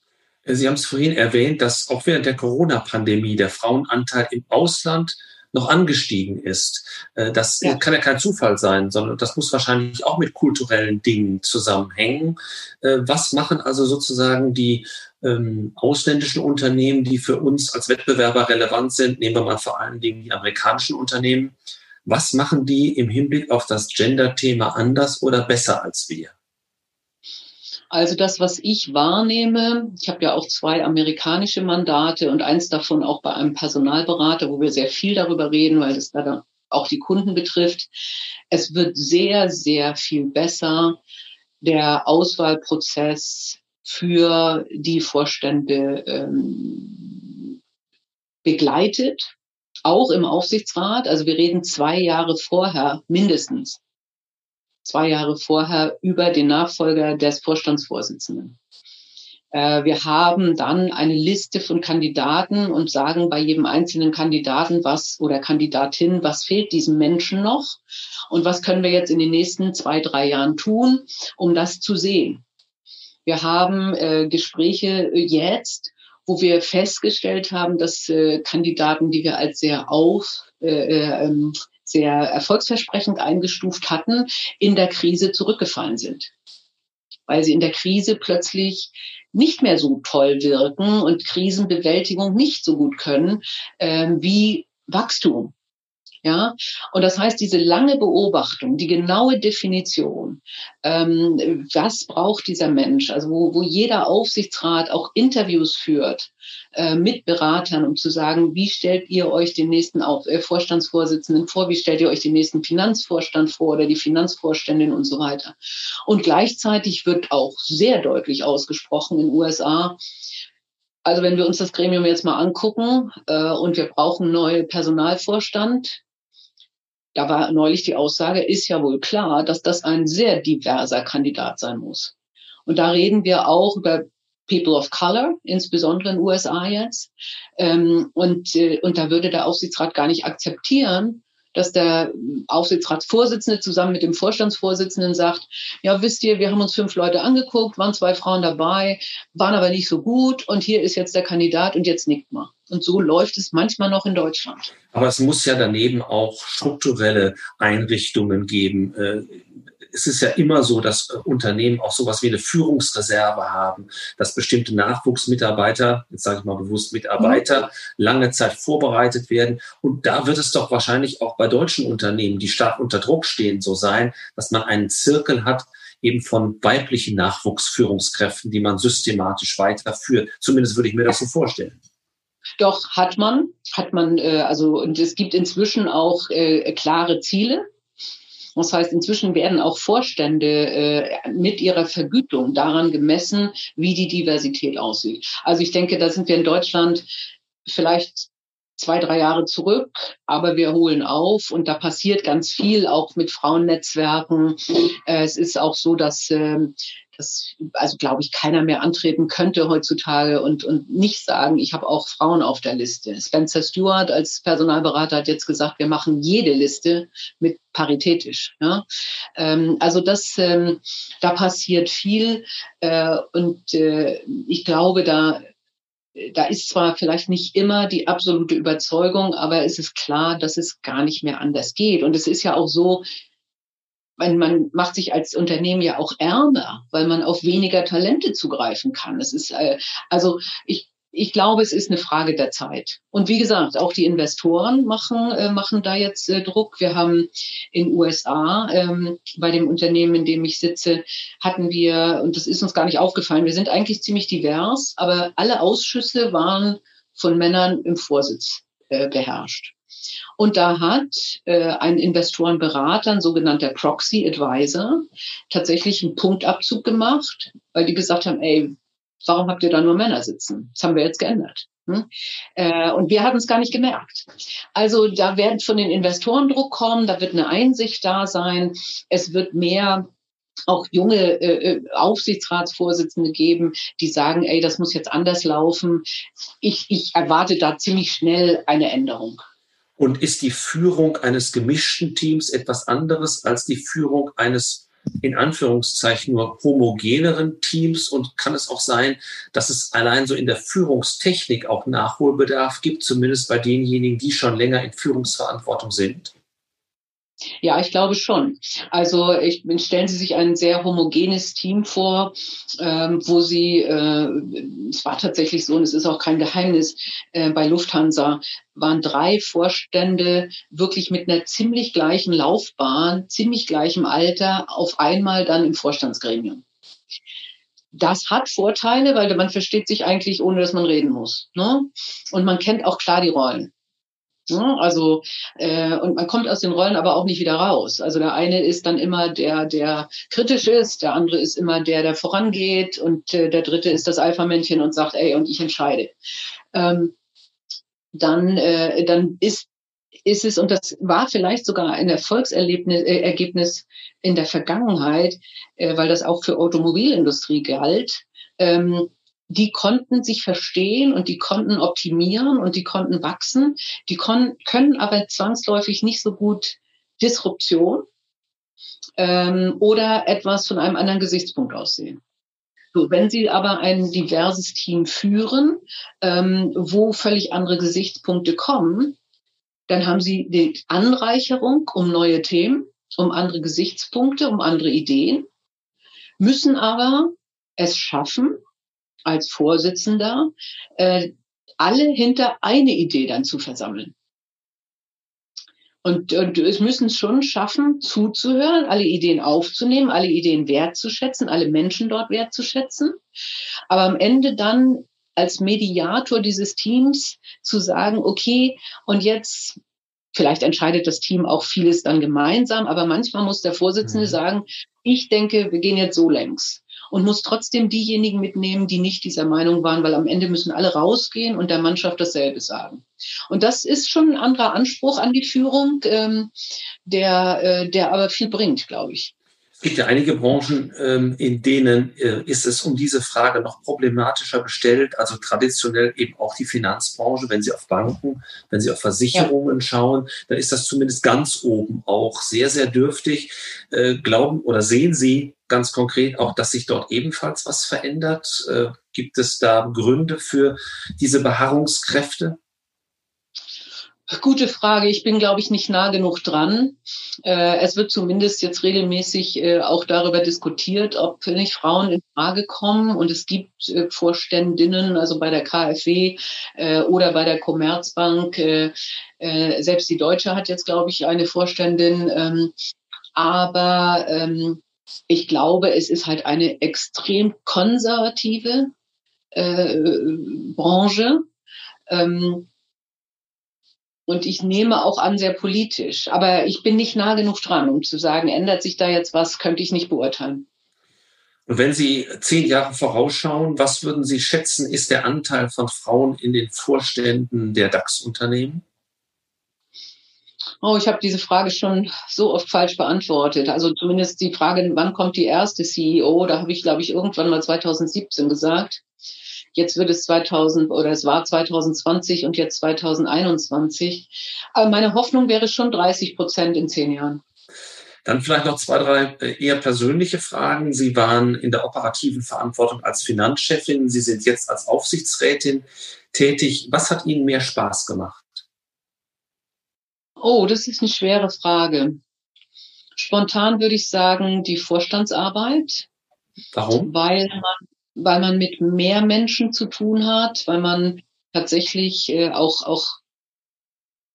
Sie haben es vorhin erwähnt, dass auch während der Corona-Pandemie der Frauenanteil im Ausland noch angestiegen ist. Äh, das ja. kann ja kein Zufall sein, sondern das muss wahrscheinlich auch mit kulturellen Dingen zusammenhängen. Äh, was machen also sozusagen die ähm, ausländischen Unternehmen, die für uns als Wettbewerber relevant sind? Nehmen wir mal vor allen Dingen die amerikanischen Unternehmen. Was machen die im Hinblick auf das Gender-Thema anders oder besser als wir? Also das, was ich wahrnehme, ich habe ja auch zwei amerikanische Mandate und eins davon auch bei einem Personalberater, wo wir sehr viel darüber reden, weil es da auch die Kunden betrifft. Es wird sehr, sehr viel besser. Der Auswahlprozess für die Vorstände ähm, begleitet, auch im Aufsichtsrat. Also wir reden zwei Jahre vorher mindestens zwei Jahre vorher über den Nachfolger des Vorstandsvorsitzenden. Äh, wir haben dann eine Liste von Kandidaten und sagen bei jedem einzelnen Kandidaten was oder Kandidatin, was fehlt diesem Menschen noch und was können wir jetzt in den nächsten zwei, drei Jahren tun, um das zu sehen. Wir haben äh, Gespräche jetzt, wo wir festgestellt haben, dass äh, Kandidaten, die wir als sehr auf, äh, äh ähm, sehr erfolgsversprechend eingestuft hatten, in der Krise zurückgefallen sind. Weil sie in der Krise plötzlich nicht mehr so toll wirken und Krisenbewältigung nicht so gut können äh, wie Wachstum. Ja, und das heißt, diese lange Beobachtung, die genaue Definition, ähm, was braucht dieser Mensch, also wo, wo jeder Aufsichtsrat auch Interviews führt äh, mit Beratern, um zu sagen, wie stellt ihr euch den nächsten Auf äh, Vorstandsvorsitzenden vor, wie stellt ihr euch den nächsten Finanzvorstand vor oder die Finanzvorständin und so weiter. Und gleichzeitig wird auch sehr deutlich ausgesprochen in den USA, also wenn wir uns das Gremium jetzt mal angucken äh, und wir brauchen neue Personalvorstand, da war neulich die Aussage, ist ja wohl klar, dass das ein sehr diverser Kandidat sein muss. Und da reden wir auch über People of Color, insbesondere in den USA jetzt. Ähm, und, äh, und da würde der Aufsichtsrat gar nicht akzeptieren, dass der Aufsichtsratsvorsitzende zusammen mit dem Vorstandsvorsitzenden sagt, ja, wisst ihr, wir haben uns fünf Leute angeguckt, waren zwei Frauen dabei, waren aber nicht so gut und hier ist jetzt der Kandidat und jetzt nickt mal. Und so läuft es manchmal noch in Deutschland. Aber es muss ja daneben auch strukturelle Einrichtungen geben. Es ist ja immer so, dass äh, Unternehmen auch sowas wie eine Führungsreserve haben, dass bestimmte Nachwuchsmitarbeiter, jetzt sage ich mal bewusst Mitarbeiter, lange Zeit vorbereitet werden. Und da wird es doch wahrscheinlich auch bei deutschen Unternehmen, die stark unter Druck stehen, so sein, dass man einen Zirkel hat, eben von weiblichen Nachwuchsführungskräften, die man systematisch weiterführt. Zumindest würde ich mir das so vorstellen. Doch hat man, hat man, äh, also und es gibt inzwischen auch äh, klare Ziele. Das heißt, inzwischen werden auch Vorstände äh, mit ihrer Vergütung daran gemessen, wie die Diversität aussieht. Also ich denke, da sind wir in Deutschland vielleicht zwei, drei Jahre zurück, aber wir holen auf und da passiert ganz viel, auch mit Frauennetzwerken. Äh, es ist auch so, dass ähm, dass also glaube ich keiner mehr antreten könnte heutzutage und und nicht sagen, ich habe auch Frauen auf der Liste. Spencer Stewart als Personalberater hat jetzt gesagt, wir machen jede Liste mit paritätisch. Ja? Ähm, also das ähm, da passiert viel äh, und äh, ich glaube da da ist zwar vielleicht nicht immer die absolute Überzeugung, aber es ist klar, dass es gar nicht mehr anders geht. Und es ist ja auch so, man, man macht sich als Unternehmen ja auch ärmer, weil man auf weniger Talente zugreifen kann. Es ist äh, also ich ich glaube, es ist eine Frage der Zeit. Und wie gesagt, auch die Investoren machen, äh, machen da jetzt äh, Druck. Wir haben in USA ähm, bei dem Unternehmen, in dem ich sitze, hatten wir, und das ist uns gar nicht aufgefallen, wir sind eigentlich ziemlich divers, aber alle Ausschüsse waren von Männern im Vorsitz äh, beherrscht. Und da hat äh, ein Investorenberater, ein sogenannter Proxy Advisor, tatsächlich einen Punktabzug gemacht, weil die gesagt haben, ey, warum habt ihr da nur Männer sitzen? Das haben wir jetzt geändert. Hm? Äh, und wir hatten es gar nicht gemerkt. Also da wird von den Investoren Druck kommen, da wird eine Einsicht da sein, es wird mehr auch junge äh, äh, Aufsichtsratsvorsitzende geben, die sagen, ey, das muss jetzt anders laufen. Ich, ich erwarte da ziemlich schnell eine Änderung. Und ist die Führung eines gemischten Teams etwas anderes als die Führung eines in Anführungszeichen nur homogeneren Teams und kann es auch sein, dass es allein so in der Führungstechnik auch Nachholbedarf gibt, zumindest bei denjenigen, die schon länger in Führungsverantwortung sind? Ja, ich glaube schon. Also ich, stellen Sie sich ein sehr homogenes Team vor, ähm, wo Sie, äh, es war tatsächlich so und es ist auch kein Geheimnis, äh, bei Lufthansa waren drei Vorstände wirklich mit einer ziemlich gleichen Laufbahn, ziemlich gleichem Alter auf einmal dann im Vorstandsgremium. Das hat Vorteile, weil man versteht sich eigentlich, ohne dass man reden muss. Ne? Und man kennt auch klar die Rollen. Ne? Also äh, und man kommt aus den Rollen aber auch nicht wieder raus. Also der eine ist dann immer der, der kritisch ist, der andere ist immer der, der vorangeht und äh, der dritte ist das Alpha-Männchen und sagt, ey, und ich entscheide. Ähm, dann, äh, dann ist ist es, und das war vielleicht sogar ein Erfolgserlebnis äh, in der Vergangenheit, äh, weil das auch für Automobilindustrie galt, ähm, die konnten sich verstehen und die konnten optimieren und die konnten wachsen. Die kon können aber zwangsläufig nicht so gut Disruption ähm, oder etwas von einem anderen Gesichtspunkt aussehen. So, wenn Sie aber ein diverses Team führen, ähm, wo völlig andere Gesichtspunkte kommen, dann haben Sie die Anreicherung um neue Themen, um andere Gesichtspunkte, um andere Ideen, müssen aber es schaffen, als Vorsitzender, äh, alle hinter eine Idee dann zu versammeln. Und, und es müssen es schon schaffen, zuzuhören, alle Ideen aufzunehmen, alle Ideen wertzuschätzen, alle Menschen dort wertzuschätzen. Aber am Ende dann als Mediator dieses Teams zu sagen, okay, und jetzt Vielleicht entscheidet das Team auch vieles dann gemeinsam, aber manchmal muss der Vorsitzende mhm. sagen, ich denke, wir gehen jetzt so längs und muss trotzdem diejenigen mitnehmen, die nicht dieser Meinung waren, weil am Ende müssen alle rausgehen und der Mannschaft dasselbe sagen. Und das ist schon ein anderer Anspruch an die Führung, ähm, der, äh, der aber viel bringt, glaube ich. Es gibt ja einige Branchen, ähm, in denen äh, ist es um diese Frage noch problematischer bestellt. Also traditionell eben auch die Finanzbranche. Wenn Sie auf Banken, wenn Sie auf Versicherungen ja. schauen, dann ist das zumindest ganz oben auch sehr, sehr dürftig. Äh, glauben oder sehen Sie ganz konkret auch, dass sich dort ebenfalls was verändert? Äh, gibt es da Gründe für diese Beharrungskräfte? Gute Frage. Ich bin, glaube ich, nicht nah genug dran. Äh, es wird zumindest jetzt regelmäßig äh, auch darüber diskutiert, ob nicht Frauen in Frage kommen. Und es gibt äh, Vorständinnen, also bei der KfW oder bei der Commerzbank. Selbst die Deutsche hat jetzt, glaube ich, eine Vorständin. Ähm, aber ähm, ich glaube, es ist halt eine extrem konservative Branche. Ähm, und ich nehme auch an, sehr politisch. Aber ich bin nicht nah genug dran, um zu sagen, ändert sich da jetzt was, könnte ich nicht beurteilen. Und wenn Sie zehn Jahre vorausschauen, was würden Sie schätzen, ist der Anteil von Frauen in den Vorständen der DAX-Unternehmen? Oh, ich habe diese Frage schon so oft falsch beantwortet. Also zumindest die Frage, wann kommt die erste CEO? Da habe ich, glaube ich, irgendwann mal 2017 gesagt. Jetzt wird es 2000 oder es war 2020 und jetzt 2021. Aber meine Hoffnung wäre schon 30 Prozent in zehn Jahren. Dann vielleicht noch zwei, drei äh, eher persönliche Fragen. Sie waren in der operativen Verantwortung als Finanzchefin. Sie sind jetzt als Aufsichtsrätin tätig. Was hat Ihnen mehr Spaß gemacht? Oh, das ist eine schwere Frage. Spontan würde ich sagen, die Vorstandsarbeit. Warum? Weil man weil man mit mehr Menschen zu tun hat, weil man tatsächlich äh, auch, auch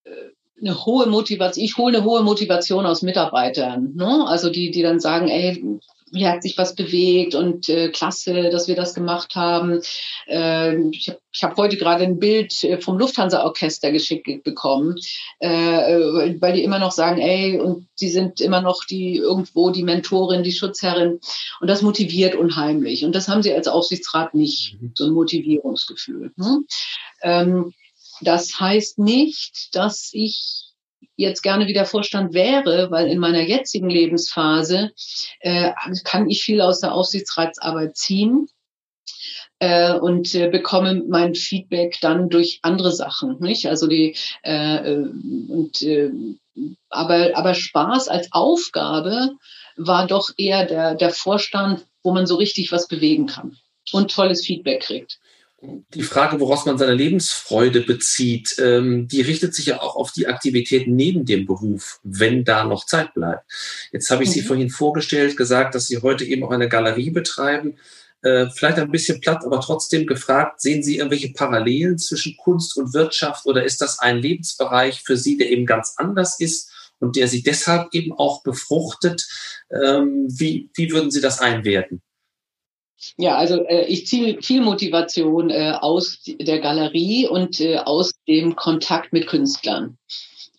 äh, eine hohe Motivation, ich hole eine hohe Motivation aus Mitarbeitern, ne? also die, die dann sagen, ey, hier hat sich was bewegt und äh, klasse, dass wir das gemacht haben. Äh, ich habe ich hab heute gerade ein Bild äh, vom Lufthansa-Orchester geschickt bekommen, äh, weil die immer noch sagen, ey, und sie sind immer noch die irgendwo die Mentorin, die Schutzherrin. Und das motiviert unheimlich. Und das haben sie als Aufsichtsrat nicht, mhm. so ein Motivierungsgefühl. Hm? Ähm, das heißt nicht, dass ich jetzt gerne wieder Vorstand wäre, weil in meiner jetzigen Lebensphase äh, kann ich viel aus der Aufsichtsratsarbeit ziehen äh, und äh, bekomme mein Feedback dann durch andere Sachen, nicht? Also die äh, äh und äh, aber aber Spaß als Aufgabe war doch eher der der Vorstand, wo man so richtig was bewegen kann und tolles Feedback kriegt die Frage, woraus man seine Lebensfreude bezieht, ähm, die richtet sich ja auch auf die Aktivitäten neben dem Beruf, wenn da noch Zeit bleibt. Jetzt habe ich mhm. Sie vorhin vorgestellt, gesagt, dass Sie heute eben auch eine Galerie betreiben. Äh, vielleicht ein bisschen platt, aber trotzdem gefragt, sehen Sie irgendwelche Parallelen zwischen Kunst und Wirtschaft oder ist das ein Lebensbereich für Sie, der eben ganz anders ist und der Sie deshalb eben auch befruchtet? Ähm, wie, wie würden Sie das einwerten? Ja, also äh, ich ziehe viel Motivation äh, aus der Galerie und äh, aus dem Kontakt mit Künstlern,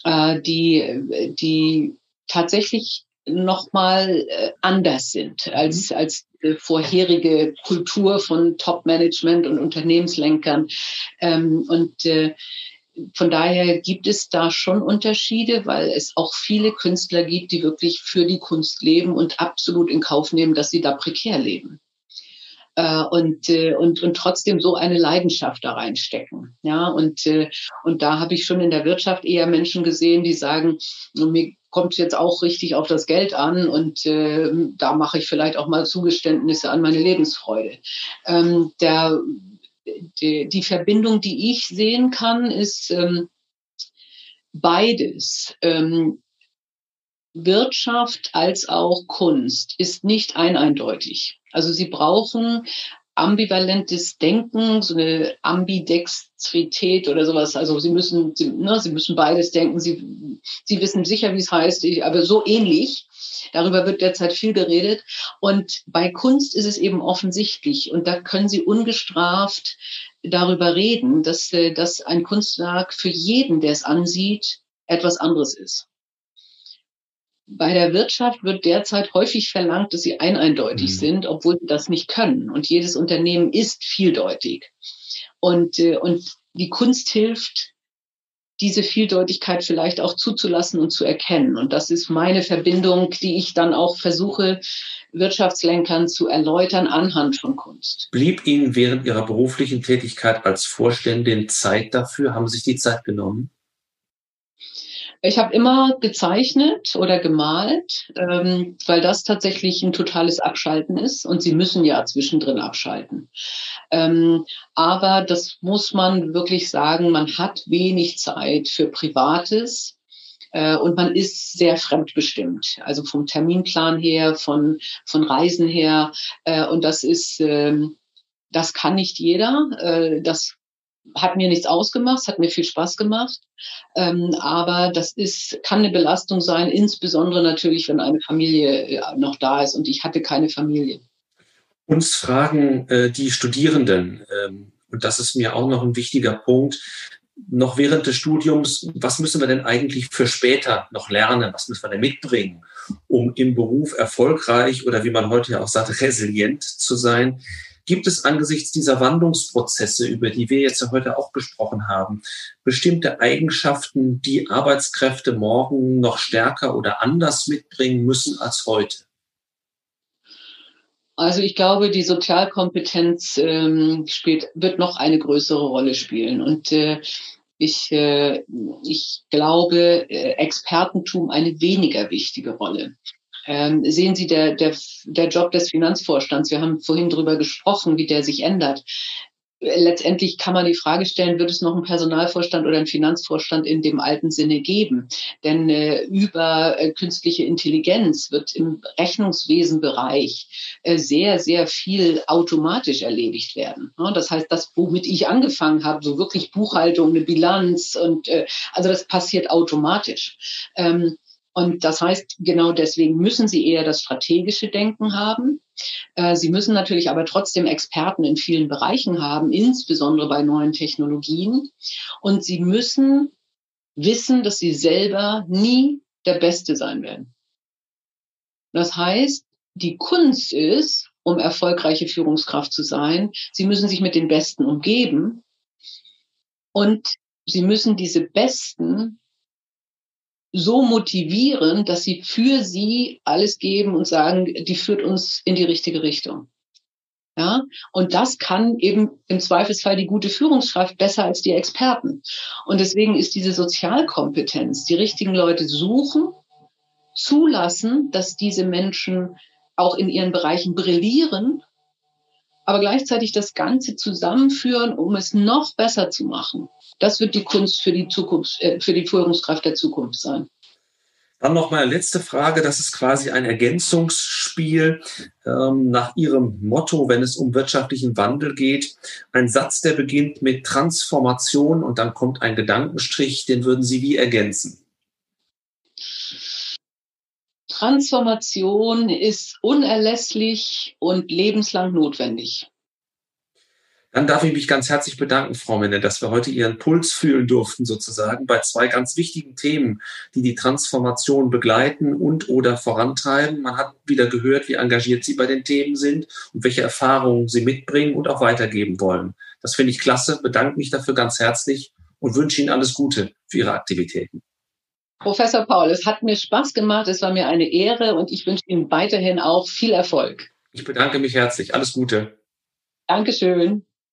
äh, die, die tatsächlich nochmal äh, anders sind als, mhm. als äh, vorherige Kultur von Top-Management und Unternehmenslenkern. Ähm, und äh, von daher gibt es da schon Unterschiede, weil es auch viele Künstler gibt, die wirklich für die Kunst leben und absolut in Kauf nehmen, dass sie da prekär leben äh, und, äh, und, und trotzdem so eine Leidenschaft da reinstecken. Ja, und, äh, und da habe ich schon in der Wirtschaft eher Menschen gesehen, die sagen, mir kommt jetzt auch richtig auf das Geld an und äh, da mache ich vielleicht auch mal Zugeständnisse an meine Lebensfreude. Ähm, der, die, die Verbindung, die ich sehen kann, ist ähm, beides. Ähm, Wirtschaft als auch Kunst ist nicht eineindeutig. Also sie brauchen ambivalentes Denken, so eine Ambidextrität oder sowas. Also sie müssen, sie, ne, sie müssen beides denken. Sie, sie wissen sicher, wie es heißt, aber so ähnlich. Darüber wird derzeit viel geredet. Und bei Kunst ist es eben offensichtlich. Und da können Sie ungestraft darüber reden, dass, äh, dass ein Kunstwerk für jeden, der es ansieht, etwas anderes ist. Bei der Wirtschaft wird derzeit häufig verlangt, dass sie eineindeutig mhm. sind, obwohl sie das nicht können. Und jedes Unternehmen ist vieldeutig. Und, äh, und die Kunst hilft, diese Vieldeutigkeit vielleicht auch zuzulassen und zu erkennen. Und das ist meine Verbindung, die ich dann auch versuche, Wirtschaftslenkern zu erläutern anhand von Kunst. Blieb Ihnen während Ihrer beruflichen Tätigkeit als Vorständin Zeit dafür? Haben Sie sich die Zeit genommen? Ich habe immer gezeichnet oder gemalt, ähm, weil das tatsächlich ein totales Abschalten ist und sie müssen ja zwischendrin abschalten. Ähm, aber das muss man wirklich sagen, man hat wenig Zeit für Privates äh, und man ist sehr fremdbestimmt, also vom Terminplan her, von, von Reisen her. Äh, und das ist, ähm, das kann nicht jeder. Äh, das hat mir nichts ausgemacht, es hat mir viel Spaß gemacht. Ähm, aber das ist, kann eine Belastung sein, insbesondere natürlich, wenn eine Familie äh, noch da ist und ich hatte keine Familie. Uns fragen äh, die Studierenden, ähm, und das ist mir auch noch ein wichtiger Punkt, noch während des Studiums, was müssen wir denn eigentlich für später noch lernen? Was müssen wir denn mitbringen, um im Beruf erfolgreich oder wie man heute ja auch sagt, resilient zu sein? Gibt es angesichts dieser Wandlungsprozesse, über die wir jetzt heute auch gesprochen haben, bestimmte Eigenschaften, die Arbeitskräfte morgen noch stärker oder anders mitbringen müssen als heute? Also ich glaube, die Sozialkompetenz ähm, spielt, wird noch eine größere Rolle spielen. Und äh, ich, äh, ich glaube, äh, Expertentum eine weniger wichtige Rolle. Ähm, sehen Sie, der, der, der Job des Finanzvorstands, wir haben vorhin drüber gesprochen, wie der sich ändert. Letztendlich kann man die Frage stellen, wird es noch einen Personalvorstand oder einen Finanzvorstand in dem alten Sinne geben? Denn äh, über äh, künstliche Intelligenz wird im Rechnungswesenbereich äh, sehr, sehr viel automatisch erledigt werden. Ja, das heißt, das, womit ich angefangen habe, so wirklich Buchhaltung, eine Bilanz und äh, also das passiert automatisch. Ähm, Und das heißt, genau deswegen müssen sie eher das strategische Denken haben. Äh, sie müssen natürlich aber trotzdem Experten in vielen Bereichen haben, insbesondere bei neuen Technologien. Und sie müssen wissen, dass sie selber nie der Beste sein werden. Das heißt, die Kunst ist, um erfolgreiche Führungskraft zu sein, sie müssen sich mit den Besten umgeben und sie müssen diese Besten so motivieren, dass sie für sie alles geben und sagen, die führt uns in die richtige Richtung. Ja, und das kann eben im Zweifelsfall die gute Führungskraft besser als die Experten. Und deswegen ist diese Sozialkompetenz, die richtigen Leute suchen, zulassen, dass diese Menschen auch in ihren Bereichen brillieren, aber gleichzeitig das Ganze zusammenführen, um es noch besser zu machen. Das wird die Kunst für die Zukunft, äh, für die Führungskraft der Zukunft sein. Dann noch mal letzte Frage. Das ist quasi ein Ergänzungsspiel ähm, nach Ihrem Motto, wenn es um wirtschaftlichen Wandel geht. Ein Satz, der beginnt mit Transformation und dann kommt ein Gedankenstrich. Den würden Sie wie ergänzen? Transformation ist unerlässlich und lebenslang notwendig. Dann darf ich mich ganz herzlich bedanken, Frau Menne, dass wir heute Ihren Puls fühlen durften, sozusagen, bei zwei ganz wichtigen Themen, die die Transformation begleiten und oder vorantreiben. Man hat wieder gehört, wie engagiert Sie bei den Themen sind und welche Erfahrungen Sie mitbringen und auch weitergeben wollen. Das finde ich klasse, bedanke mich dafür ganz herzlich und wünsche Ihnen alles Gute für Ihre Aktivitäten. Professor Paul, es hat mir Spaß gemacht, es war mir eine Ehre und ich wünsche Ihnen weiterhin auch viel Erfolg. Ich bedanke mich herzlich. Alles Gute. Dankeschön.